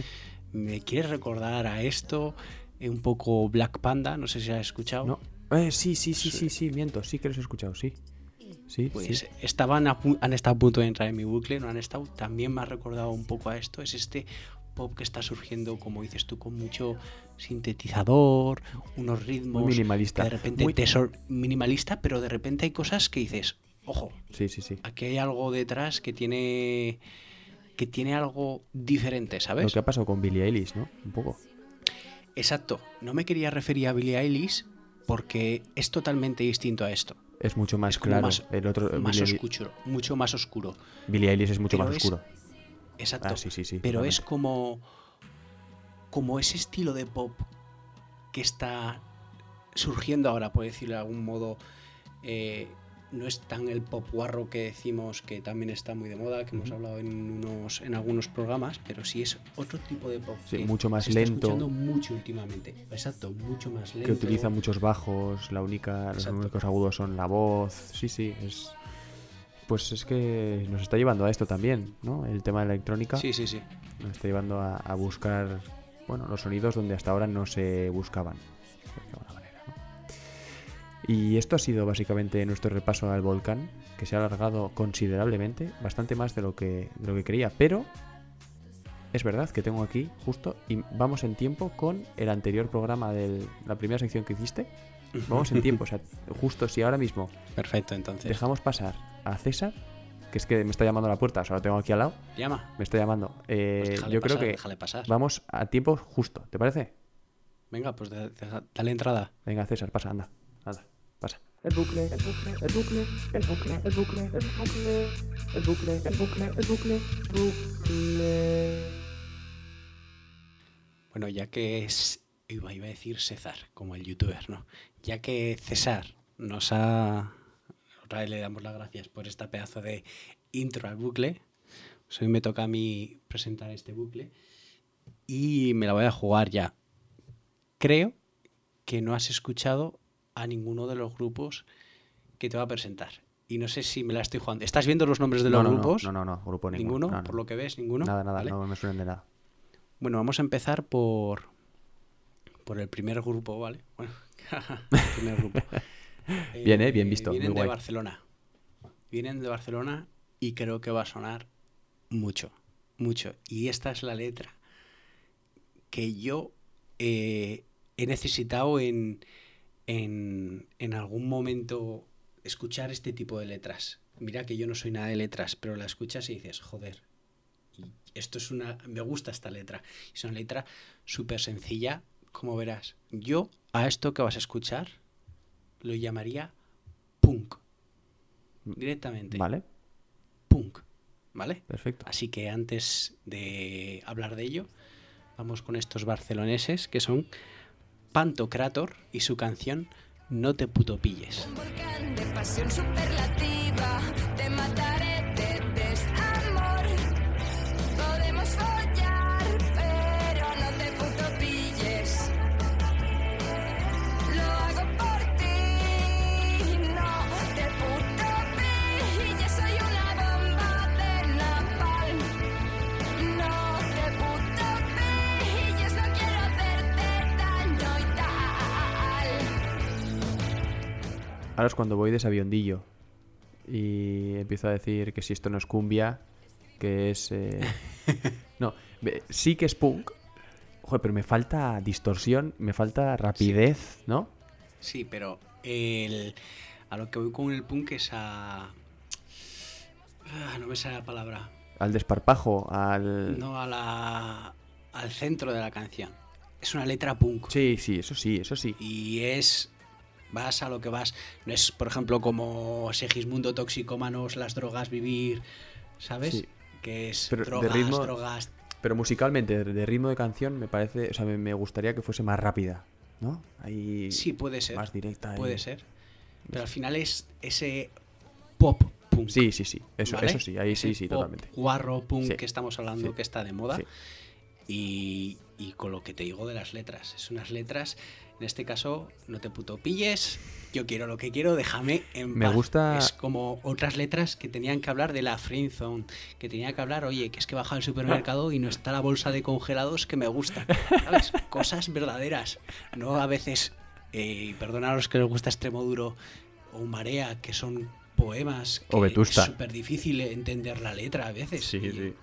¿Me quieres recordar a esto? Eh, Un poco Black Panda, no sé si has escuchado. No. Eh, sí, sí, sí, sí, sí, miento. Sí que los he escuchado, sí. Sí, Pues sí. estaban a han estado a punto de entrar en mi bucle, no han estado. También me ha recordado un poco a esto. Es este pop que está surgiendo, como dices tú, con mucho sintetizador, unos ritmos. Muy minimalista. de repente Muy- minimalista, pero de repente hay cosas que dices, ojo, Sí, sí, sí. aquí hay algo detrás que tiene que tiene algo diferente, Lo ¿sabes? que ha pasado con Billie Eilish, ¿no? Un poco. Exacto. No me quería referir a Billie Eilish porque es totalmente distinto a esto. Es mucho más Es claro. más- el otro, Más Billie, oscuro, mucho más oscuro. Billie Eilish es mucho Pero más es- oscuro. Exacto. Ah, sí, sí, sí. pero es como como ese estilo de pop que está surgiendo ahora, por decirlo de algún modo, eh, no es tan el pop guarro que decimos que también está muy de moda, que hemos hablado en unos en algunos programas, pero sí es otro tipo de pop. Sí, que mucho más se está lento. escuchando mucho últimamente. Exacto, mucho más lento. que utiliza muchos bajos, la única, los únicos agudos son la voz. Sí, sí, es. Pues es que nos está llevando a esto también, ¿no? El tema de la electrónica Sí, sí, sí. nos está llevando a, a buscar, bueno, los sonidos donde hasta ahora no se buscaban. ¿no? Y esto ha sido básicamente nuestro repaso al volcán, que se ha alargado considerablemente, bastante más de lo que, de lo que creía, pero es verdad que tengo aquí justo, y vamos en tiempo con el anterior programa de la primera sección que hiciste. Vamos en tiempo, o sea, justo si ahora mismo Perfecto, entonces. dejamos pasar a César, que es que me está llamando a la puerta, o sea, lo tengo aquí al lado, Llama. me está llamando. Eh, Pues yo creo que déjale pasar. vamos a tiempo justo, ¿te parece? Venga, pues de- dale entrada. Venga, César, pasa, anda, anda. El bucle, el bucle, el bucle, el bucle, el bucle, el bucle, el bucle, el bucle, el bucle. Bueno, ya que es. Iba, iba a decir César, como el youtuber, ¿no? Ya que César nos ha. Otra vez le damos las gracias por esta pedazo de intro al bucle. Pues hoy me toca a mí presentar este bucle. Y me la voy a jugar ya. Creo que no has escuchado a ninguno de los grupos que te va a presentar. Y no sé si me la estoy jugando. ¿Estás viendo los nombres de no, los no, grupos? No, no, no, grupo ninguno. ¿Ninguno? no, no. Por lo que ves, ninguno. Nada, nada, ¿Vale? no me suenan de nada. Bueno, vamos a empezar por, por el primer grupo, ¿vale? Bueno, el primer grupo. Bien, ¿eh? Bien visto, Vienen muy de guay. Barcelona. Vienen de Barcelona y creo que va a sonar mucho, mucho. Y esta es la letra que yo eh, he necesitado en, en, en algún momento escuchar este tipo de letras. mira que yo no soy nada de letras, pero la escuchas y dices, joder, esto es una, me gusta esta letra. Es una letra súper sencilla, como verás. Yo a esto que vas a escuchar lo llamaría punk. Directamente. Vale, Punk. ¿Vale? perfecto. Así que antes de hablar de ello, vamos con estos barceloneses que son Pantocrator y su canción No te puto pilles. Ahora es cuando voy de sabiondillo y empiezo a decir que si esto no es cumbia, que es... eh, No, sí que es punk. Joder, pero me falta distorsión, me falta rapidez, ¿no? Sí, pero el, a lo que voy con el punk es a... Ah, no me sale la palabra. Al desparpajo, al... No a la, al centro de la canción. Es una letra punk. Sí, sí, eso sí, eso sí. Y es... Vas a lo que vas. No es, por ejemplo, como Segismundo Toxicómanos, las drogas, vivir, ¿sabes? Sí. Que es Pero de drogas, ritmo- drogas. Pero musicalmente, de de ritmo de canción, me parece... O sea, me, me gustaría que fuese más rápida, ¿no? Ahí... Sí, puede ser. Más directa. Puede ser. Pero al final es ese pop punk. Sí, sí, sí. Eso, ¿vale? eso sí, ahí sí, Ese sí, pop totalmente. Guarro punk Sí. que estamos hablando Sí. que está de moda. Sí. Y, y con lo que te digo de las letras. Es unas letras, en este caso, no te puto pilles. Yo quiero lo que quiero, déjame en Me paz. gusta- Es como otras letras que tenían que hablar de la friend zone. Que tenía que hablar, oye, que es que baja al supermercado y no está la bolsa de congelados que me gusta. ¿Sabes? Cosas verdaderas. No a veces, eh, perdona a los que les gusta extremo duro o marea, que son poemas que O es súper difícil entender la letra a veces. Sí, Y- sí.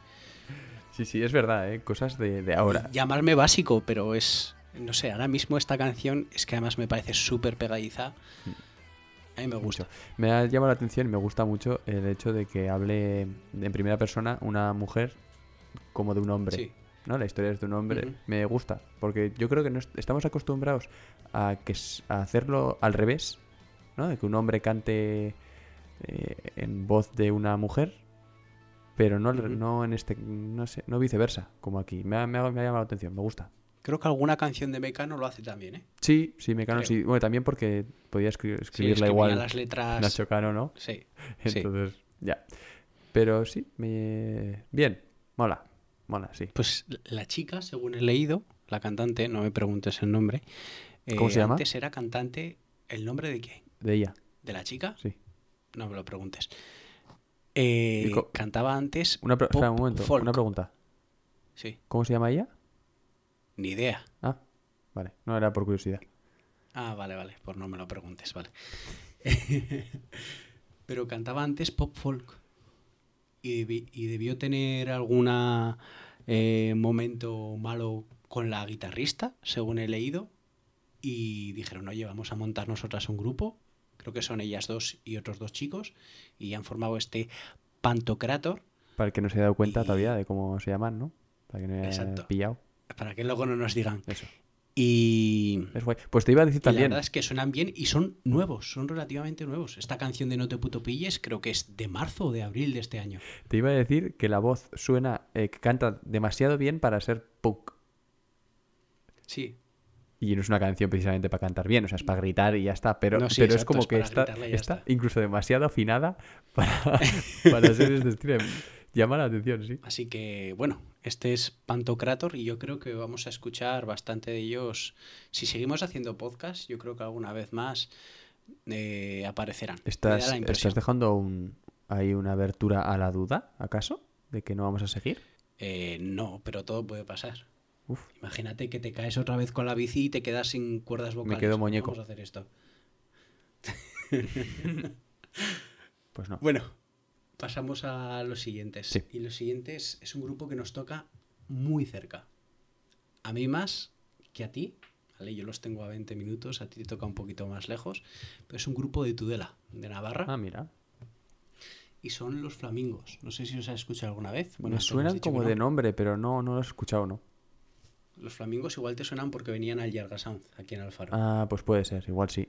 Sí, sí, es verdad, ¿eh? Cosas de, de ahora. llamarme básico, pero es. No sé, ahora mismo esta canción es que además me parece súper pegadiza. A mí me gusta. Mucho. Me ha llamado la atención y me gusta mucho el hecho de que hable en primera persona una mujer como de un hombre. Sí. ¿no? La historia es de un hombre. Me gusta, porque yo creo que no est- estamos acostumbrados a, que, a hacerlo al revés, ¿no? De que un hombre cante eh, en voz de una mujer, pero no, no en este, no sé, no viceversa, como aquí. Me ha, me ha- me ha llamado la atención, me gusta. Creo que alguna canción de Mecano lo hace también, ¿eh? Sí, sí, Mecano Creo. sí. Bueno, también porque podía escri- Sí, escribirla escribía igual las letras. Nacho Cano, ¿no? Sí. sí. Entonces, ya. Pero sí, me... bien, mola, mola, sí. Pues la chica, según he leído, la cantante, no me preguntes el nombre. ¿Cómo eh, se llama? Antes era cantante. ¿El nombre de quién? De ella, ¿De la chica? sí. No me lo preguntes. Eh, cantaba antes. Una espera, un momento, folk. una pregunta. Sí, ¿Cómo se llama ella? Ni idea. Ah, vale, no era por curiosidad. Ah, vale, vale, pues no me lo preguntes, vale. Pero cantaba antes pop folk. Y, debi- y debió tener algún momento malo con la guitarrista, según he leído. Y dijeron, oye, vamos a montar nosotras un grupo. Creo que son ellas dos y otros dos chicos. Y han formado este Pantocrator. Para el que no se haya dado cuenta Y- todavía de cómo se llaman, ¿no? Para que no haya Exacto. pillado. Para que luego no nos digan. Eso, Y, es guay. Pues te iba a decir Y la también, verdad es que suenan bien y son nuevos, son relativamente nuevos. Esta canción de No te puto pilles creo que es de marzo o de abril de este año. te iba a decir que la voz suena, eh, que canta demasiado bien para ser punk. Sí, Y no es una canción precisamente para cantar bien, o sea, es para gritar y ya está. Pero, No, sí, pero es como es que está está. incluso demasiado afinada para, para ser este estilo. Llama la atención, sí. así que bueno, este es Pantocrator y yo creo que vamos a escuchar bastante de ellos. Si seguimos haciendo podcast, yo creo que alguna vez más eh, aparecerán. Me ¿Estás. ¿Estás dejando un, ahí una abertura a la duda, acaso? ¿De que no vamos a seguir? Eh, no, pero todo puede pasar. Uf, Imagínate que te caes otra vez con la bici y te quedas sin cuerdas vocales. quedo muñeco. Vamos a hacer esto. pues no. Bueno, pasamos a los siguientes. Sí. Y los siguientes es un grupo que nos toca muy cerca. A mí más que a ti. ¿vale? Yo los tengo a 20 minutos, a ti te toca un poquito más lejos. Pero es un grupo de Tudela, de Navarra. Ah, mira. y son los flamingos. No sé si os has escuchado alguna vez. Bueno, Me has suenan como no. de nombre, pero no, no lo he escuchado, ¿no? Los flamingos igual te suenan porque venían al Yarga Sound, aquí en Alfaro. Ah, pues puede ser, igual sí.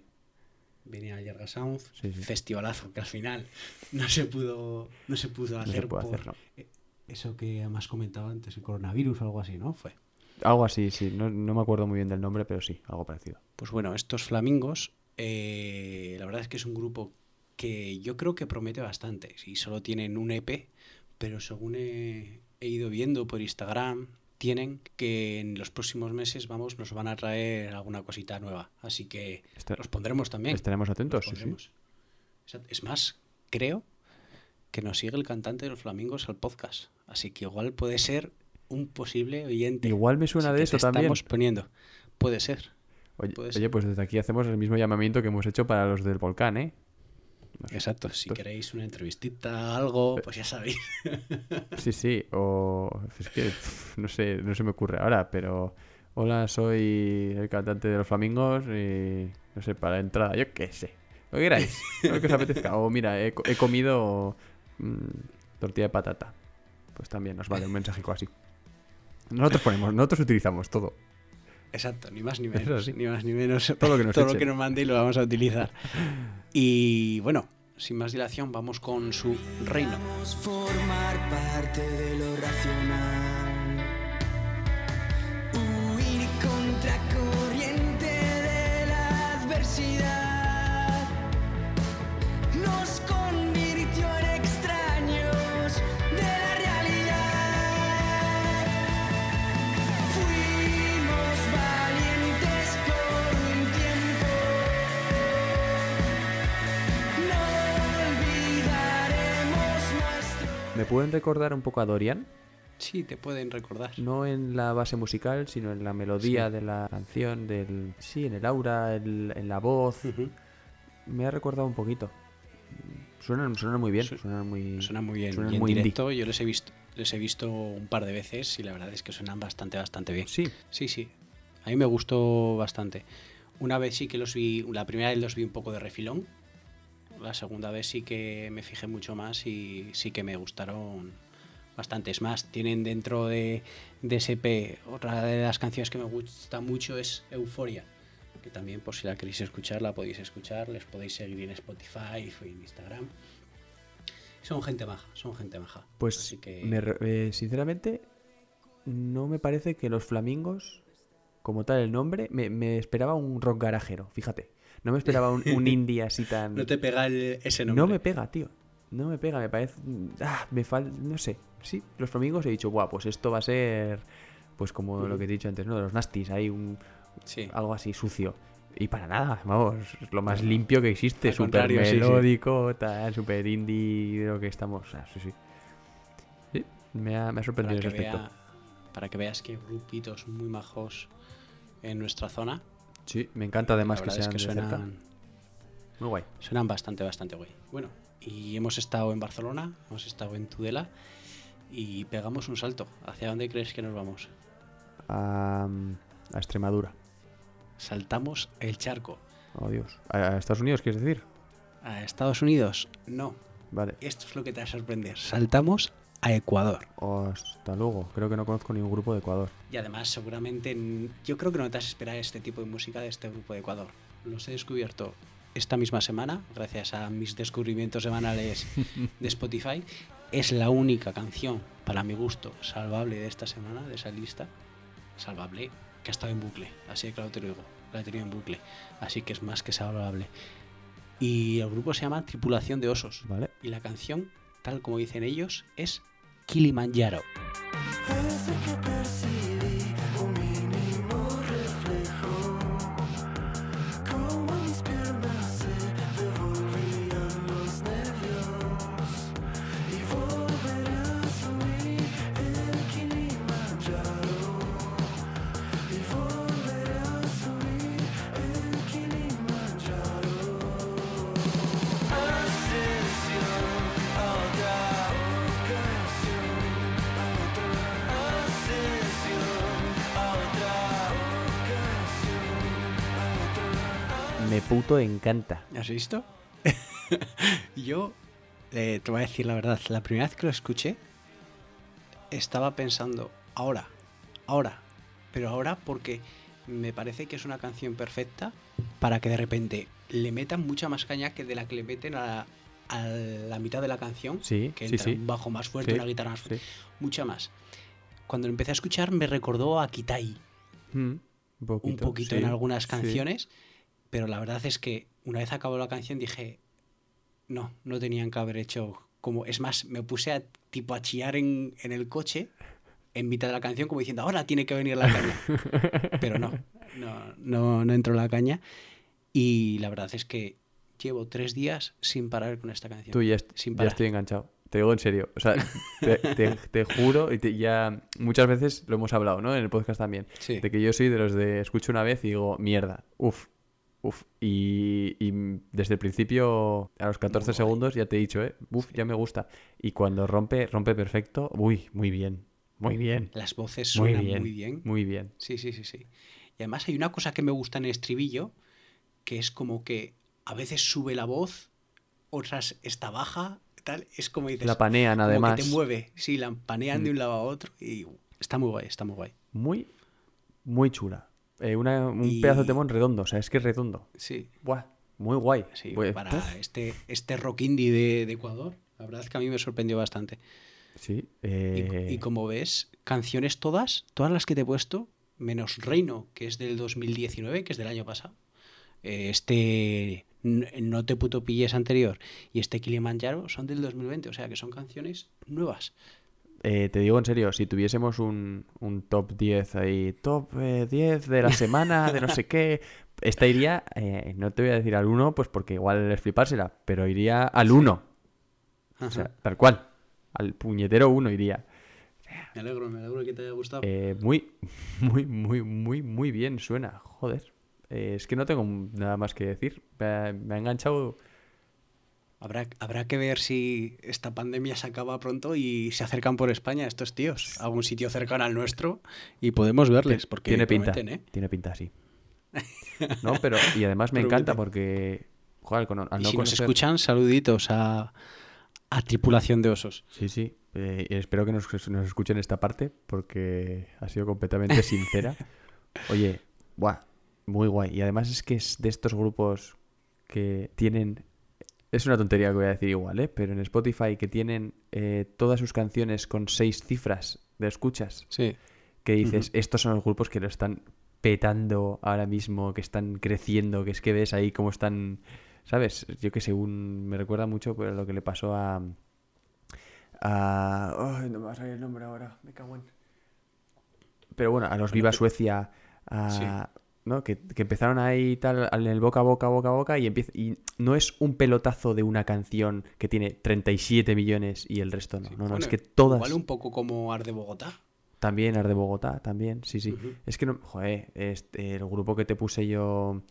Venían al Yarga Sound, Sí, sí. festivalazo, que al final no se pudo, no se pudo No hacer se por hacer, ¿no? eh, eso que además comentaba antes, el coronavirus o algo así, ¿no? Fue. Algo así, sí. No, no me acuerdo muy bien del nombre, pero sí, algo parecido. Pues bueno, estos flamingos, eh, la verdad es que es un grupo que yo creo que promete bastante. Si solo tienen un EP, pero según he, he ido viendo por Instagram, tienen que en los próximos meses, vamos, nos van a traer alguna cosita nueva. Así que Esta- los pondremos también. Estaremos atentos, sí, sí. Es más, creo que nos sigue el cantante de los flamingos al podcast. Así que igual puede ser un posible oyente. Igual me suena Así de eso también. Estamos poniendo. Puede ser. Oye, puede oye, ser. pues desde aquí hacemos el mismo llamamiento que hemos hecho para los del volcán, ¿eh? No sé. Exacto. Si Pues- queréis una entrevistita, algo, pues ya sabéis. Sí, sí, o es que no sé, no se me ocurre ahora, pero hola, soy el cantante de los flamingos y no sé, para la entrada, yo qué sé, lo que queráis, lo que os apetezca. O mira, he comido mm, tortilla de patata, pues también nos vale un mensajico así. Nosotros ponemos, nosotros utilizamos todo. Exacto, ni más ni Eso menos. sí. Ni más ni menos. Todo lo que nos Todo lo que nos mandéis lo vamos a utilizar. Y bueno, sin más dilación, vamos con su reino. Formar parte de lo racional. Pueden recordar un poco a Dorian? Sí, te pueden recordar. No en la base musical, sino en la melodía de la canción, del sí, en el aura, el- en la voz. Me ha recordado un poquito. Suenan, suenan muy bien, Su- suenan muy... Suenan muy bien. Suenan y en muy indie. directo yo les he visto les he visto un par de veces y la verdad es que suenan bastante, bastante bien. Sí, Sí, sí. A mí me gustó bastante. Una vez sí que los vi, la primera vez los vi un poco de refilón. La segunda vez sí que me fijé mucho más y sí que me gustaron bastante. Es más, tienen dentro de, de SP otra de las canciones que me gusta mucho es Euforia. Que también por si la queréis escuchar la podéis escuchar. Les podéis seguir en Spotify en Instagram. Son gente maja, son gente maja. pues Así que... me re- eh, sinceramente no me parece que los flamingos, como tal el nombre, me, me esperaba un rock garajero, fíjate. No me esperaba un, un indie así tan... No te pega el- ese nombre. No me pega, tío. No me pega, me parece... Ah, me falta... No sé. Sí, los flamingos he dicho, guau, pues esto va a ser... Pues como lo que te he dicho antes, ¿no? De los nasties, hay un... Sí. Algo así sucio. Y para nada, vamos, lo más limpio que existe, súper contrario, sí, sí. melódico, tal, súper indie, de lo que estamos, sea, sí, sí. Sí, me ha, me ha para sorprendido que, ese aspecto. vea- para que veas que hay grupitos muy majos en nuestra zona. Sí, me encanta además que sean es que de cerca. suenan, Muy guay. suenan bastante, bastante guay. Bueno, y hemos estado en Barcelona, hemos estado en Tudela y pegamos un salto. ¿Hacia dónde crees que nos vamos? A, a Extremadura. Saltamos el charco. Oh, Dios. ¿A, a Estados Unidos, quieres decir? ¿A Estados Unidos? No. Vale. Esto es lo que te va a sorprender. Saltamos a Ecuador. Hasta luego. Creo que no conozco ningún grupo de Ecuador. Y además, seguramente, yo creo que no te vas a esperar este tipo de música de este grupo de Ecuador. Los he descubierto esta misma semana, gracias a mis descubrimientos semanales de Spotify. Es la única canción, para mi gusto, salvable de esta semana, de esa lista. Salvable, que ha estado en bucle. Así de claro te lo digo. La he tenido en bucle. Así que es más que salvable. Y el grupo se llama Tripulación de Osos. Vale. Y la canción, tal como dicen ellos, es Kilimanjaro. Puto encanta. ¿Has visto? Yo eh, te voy a decir la verdad. La primera vez que lo escuché, estaba pensando, ahora, ahora, pero ahora porque me parece que es una canción perfecta para que de repente le metan mucha más caña que de la que le meten a la, a la mitad de la canción. Sí, que sí, entra sí. un bajo más fuerte, Sí, una guitarra más fuerte, sí. mucha más. Cuando lo empecé a escuchar me recordó a Kitai Mm, un poquito, un poquito sí, en algunas sí. canciones, pero la verdad es que una vez acabó la canción dije, no, no tenían que haber hecho como, es más, me puse a tipo a chillar en, en el coche en mitad de la canción como diciendo, ahora tiene que venir la caña. pero no, no, no, no entró la caña y la verdad es que llevo tres días sin parar con esta canción. Tú ya, est- sin ya parar. estoy enganchado. Te digo en serio. O sea, te, te- te juro, y te- ya muchas veces lo hemos hablado, ¿no? En el podcast también. Sí. De que yo soy de los de escucho una vez y digo, mierda, uff, uff. Y, y desde el principio, a los 14 Muy guay. segundos, ya te he dicho, ¿eh? Uff, ya me gusta. Y cuando rompe, rompe perfecto, uy, muy bien. Muy bien. Las voces Muy suenan bien. muy bien. Muy bien. Sí, sí, sí, sí. Y además hay una cosa que me gusta en el estribillo, que es como que a veces sube la voz, otras está baja, tal. Es como dices. La panean, como además. que te mueve. Sí, la panean de Mm. un lado a otro y está muy guay, está muy guay. Muy, muy chula. Eh, una- un Y- pedazo de temón redondo, o sea, es que es redondo. Sí, Buah, muy guay. sí. Pues, para este, este rock indie de, de Ecuador, la verdad es que a mí me sorprendió bastante. Sí. Y, eh, y como ves, canciones todas, todas las que te he puesto, menos Reino, que es del 2019, que es del año pasado. eh, Este No te puto pilles anterior y este Kilimanjaro son del 2020, o sea que son canciones nuevas. Eh, te digo en serio, si tuviésemos un, un top 10 ahí, top eh, 10 de la semana, de no sé qué, esta iría, eh, no te voy a decir al 1, pues porque igual es flipársela, pero iría al 1. O sea, tal cual. Al puñetero 1 iría. Me alegro, me alegro que te haya gustado. Eh, muy, muy, muy, muy, muy bien suena. Joder. Eh, es que no tengo nada más que decir. Me ha, me ha enganchado. Habrá, habrá que ver si esta pandemia se acaba pronto y se acercan por España estos tíos a algún sitio cercano al nuestro y podemos verles porque tiene pinta. prometen, ¿eh? Tiene pinta, sí. No, pero. Y además me encanta porque. Joder, con- al Y no si nos escuchan, saluditos a, a tripulación de osos. Sí, sí. Eh, espero que nos, nos escuchen esta parte porque ha sido completamente sincera. Oye, buah, muy guay. Y además es que es de estos grupos que tienen... Es una tontería que voy a decir igual, ¿eh? Pero en Spotify que tienen eh, todas sus canciones con seis cifras de escuchas, Sí. que dices, estos son los grupos que lo están petando ahora mismo, que están creciendo, que es que ves ahí cómo están, ¿sabes? Yo que sé, un, me recuerda mucho pues, lo que le pasó a... a no me va a salir el nombre ahora, me cago en... Pero bueno, a los Viva Suecia, a- ¿no? Que, que empezaron ahí tal, en el boca a boca, boca a boca, y, empieza, y no es un pelotazo de una canción que tiene 37 millones y el resto no. no, no, Bueno, es que todas... Igual un poco como Ar de Bogotá. También Ar de Bogotá, también, sí, sí. Es que no, joder, este, el grupo que te puse yo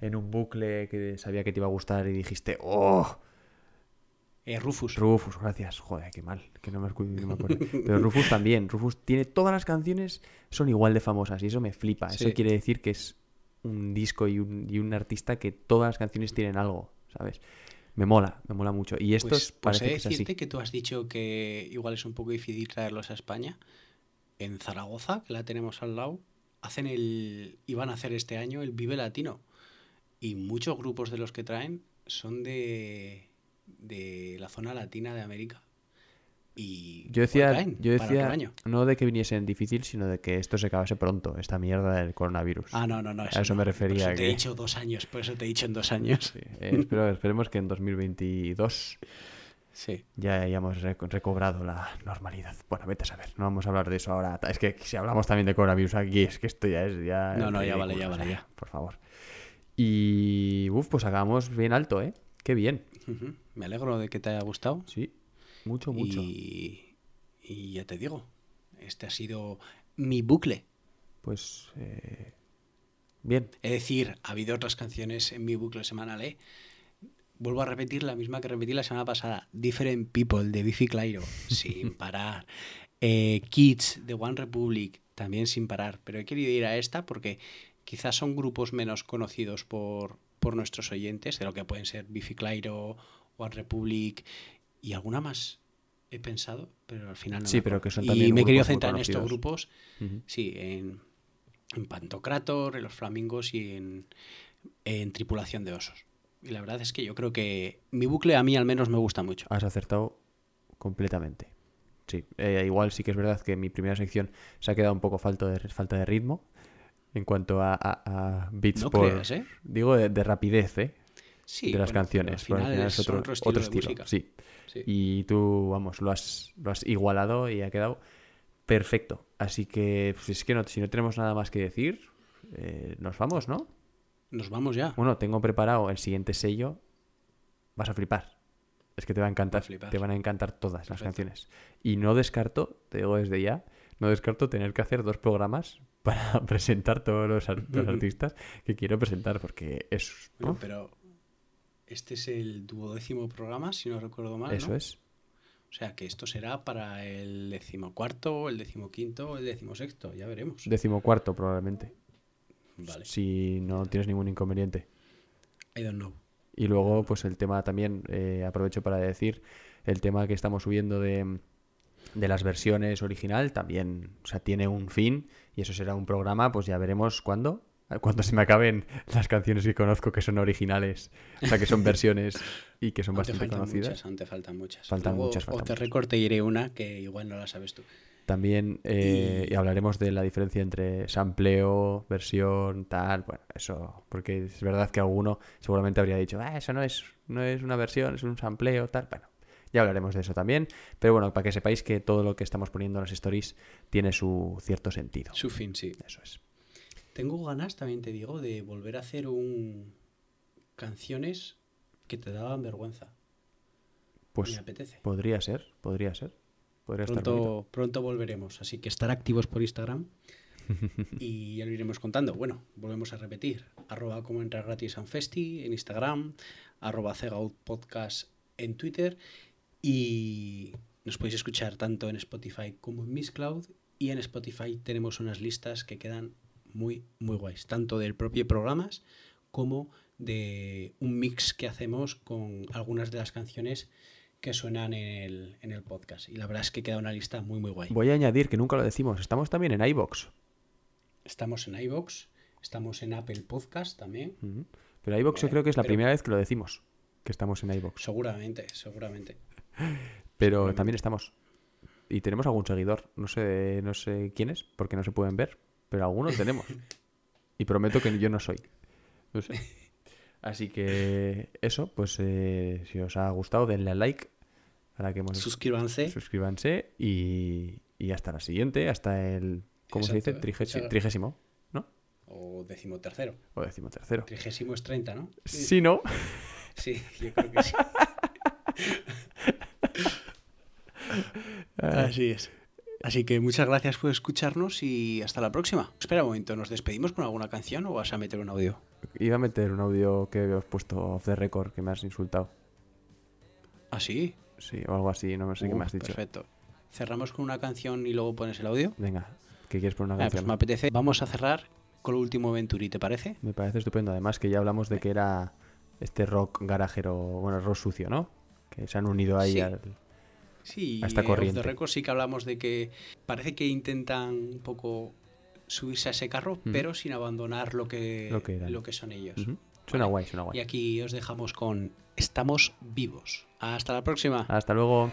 en un bucle que sabía que te iba a gustar y dijiste, oh, Eh, Rufus. Rufus, gracias. Joder, qué mal, que no me, no me acuerdo. Pero Rufus también, Rufus tiene todas las canciones, son igual de famosas y eso me flipa. Eso quiere decir que es un disco y un, y un artista que todas las canciones tienen algo, ¿sabes? Me mola, me mola mucho. Y estos Pues, pues parece he que de es así. decirte que tú has dicho que igual es un poco difícil traerlos a España. En Zaragoza, que la tenemos al lado, hacen el. iban a hacer este año el Vive Latino. Y muchos grupos de los que traen son de. De la zona latina de América. Y Yo decía, yo decía no de que viniesen difícil, sino de que esto se acabase pronto, esta mierda del coronavirus. Ah, no, no, no. a eso no. me refería. Por eso te he dicho dos años, por eso te he dicho en dos años. Sí, eh, espero- esperemos que en 2022 Sí. ya hayamos reco- recobrado la normalidad. Bueno, vete a saber, no vamos a hablar de eso ahora. Es que si hablamos también de coronavirus aquí, es que esto ya es ya. No, no, ya vale, ya vale, ya. Por favor. Y. Uf, pues acabamos bien alto, ¿eh? Qué bien. Me alegro de que te haya gustado. Sí, mucho, mucho. Y, y ya te digo, este ha sido mi bucle. Pues. eh, Bien. Es decir, ha habido otras canciones en mi bucle semanal, ¿eh? Vuelvo a repetir la misma que repetí la semana pasada. Different People de Biffy Clyro, sin parar. Eh, Kids de One Republic, también sin parar. Pero he querido ir a esta porque quizás son grupos menos conocidos por, por nuestros oyentes, de lo que pueden ser Biffy Clyro, One Republic. y alguna más he pensado, pero al final no Sí, me pero que son Y también me he querido centrar en estos grupos, sí, en, en Pantocrator, en Los Flamingos y en, en Tripulación de Osos. Y la verdad es que yo creo que mi bucle a mí al menos me gusta mucho. Has acertado completamente. Sí, eh, igual sí que es verdad que mi primera sección se ha quedado un poco falto de, falta de ritmo en cuanto a, a- a beats No por... creas, ¿eh? Digo de, de rapidez, ¿eh? Sí, de las bueno, canciones. al final es otro, otro estilo otro estilo. Sí. Sí. Y tú, vamos, lo has, lo has igualado y ha quedado perfecto. Así que, pues es que no, si no tenemos nada más que decir, eh, nos vamos, ¿no? Nos vamos ya. Bueno, tengo preparado el siguiente sello. Vas a flipar. Es que te va a encantar. Va a flipar. Te van a encantar todas las canciones. Y no descarto, te digo desde ya, no descarto tener que hacer dos programas para presentar todos los, ar- los artistas que quiero presentar, porque es... Bueno, ¿no? pero este es el duodécimo programa, si no recuerdo mal. Eso ¿no? es. O sea que esto será para el decimocuarto, el decimoquinto, el decimosexto, ya veremos. Decimocuarto probablemente. Vale, Si no tienes ningún inconveniente. I don't know. Y luego, pues el tema también, eh, aprovecho para decir, el tema que estamos subiendo de, de las versiones original también, o sea, tiene un fin y eso será un programa, pues ya veremos cuándo, cuando se me acaben las canciones que conozco que son originales, o sea, que son versiones y que son Aún te bastante faltan conocidas. muchas, aún te faltan muchas. Faltan Luego, muchas, faltan off the muchas. record te diré una que igual no la sabes tú. También eh, Y- y hablaremos de la diferencia entre sampleo, versión, tal, bueno, eso, porque es verdad que alguno seguramente habría dicho, ah, eso no es, no es una versión, es un sampleo, tal, bueno, ya hablaremos de eso también, pero bueno, para que sepáis que todo lo que estamos poniendo en las stories tiene su cierto sentido. Su fin, sí. Eso es. Tengo ganas, también te digo, de volver a hacer un canciones que te daban vergüenza. Pues Me apetece. podría ser, podría ser, podría estar bonito. Pronto, pronto volveremos, así que estar activos por Instagram y ya lo iremos contando. Bueno, volvemos a repetir. Arroba como entrar gratis en Festi en Instagram, arroba Cegout Podcast en Twitter y nos podéis escuchar tanto en Spotify como en Miss Cloud y en Spotify tenemos unas listas que quedan muy, muy guays, tanto del propio programas como de un mix que hacemos con algunas de las canciones que suenan en el, en el podcast. Y la verdad es que queda una lista muy, muy guay. Voy a añadir que nunca lo decimos, estamos también en iBox. Estamos en iVoox, estamos en Apple Podcast también. Pero iBox yo Vale, creo que es la pero- primera vez que lo decimos, que estamos en iBox. Seguramente, seguramente. Pero también estamos. Y tenemos algún seguidor. No sé, no sé quién es, porque no se pueden ver. Pero algunos tenemos. Y prometo que yo no soy. No sé. Así que eso, pues eh, si os ha gustado, denle al like. Para que hemos... Suscríbanse. Suscríbanse y, y hasta la siguiente, hasta el... ¿Cómo se dice? ¿eh? Muchas- trigésimo, ¿no? O decimotercero. O decimotercero. Trigésimo es 30, ¿no? Si no, Sí, yo creo que sí. Así es. Así que muchas gracias por escucharnos y hasta la próxima. Espera un momento, ¿nos despedimos con alguna canción o vas a meter un audio? iba a meter un audio que os puesto off the record, que me has insultado. ¿Ah, sí? Sí, o algo así, no sé qué me has dicho. Perfecto. ¿Cerramos con una canción y luego pones el audio? Venga, ¿qué quieres poner una Ah, pues canción? me apetece. Vamos a cerrar con lo último Venturi, ¿te parece? Me parece estupendo. Además que ya hablamos de que era este rock garajero, bueno, rock sucio, ¿no? Que se han unido ahí Sí. al... Sí, A esta eh, corriente. Record sí que hablamos de que parece que intentan un poco subirse a ese carro, pero sin abandonar lo que, Lo que lo que son ellos. Suena Vale. guay, suena guay. Y aquí os dejamos con Estamos vivos. Hasta la próxima. Hasta luego.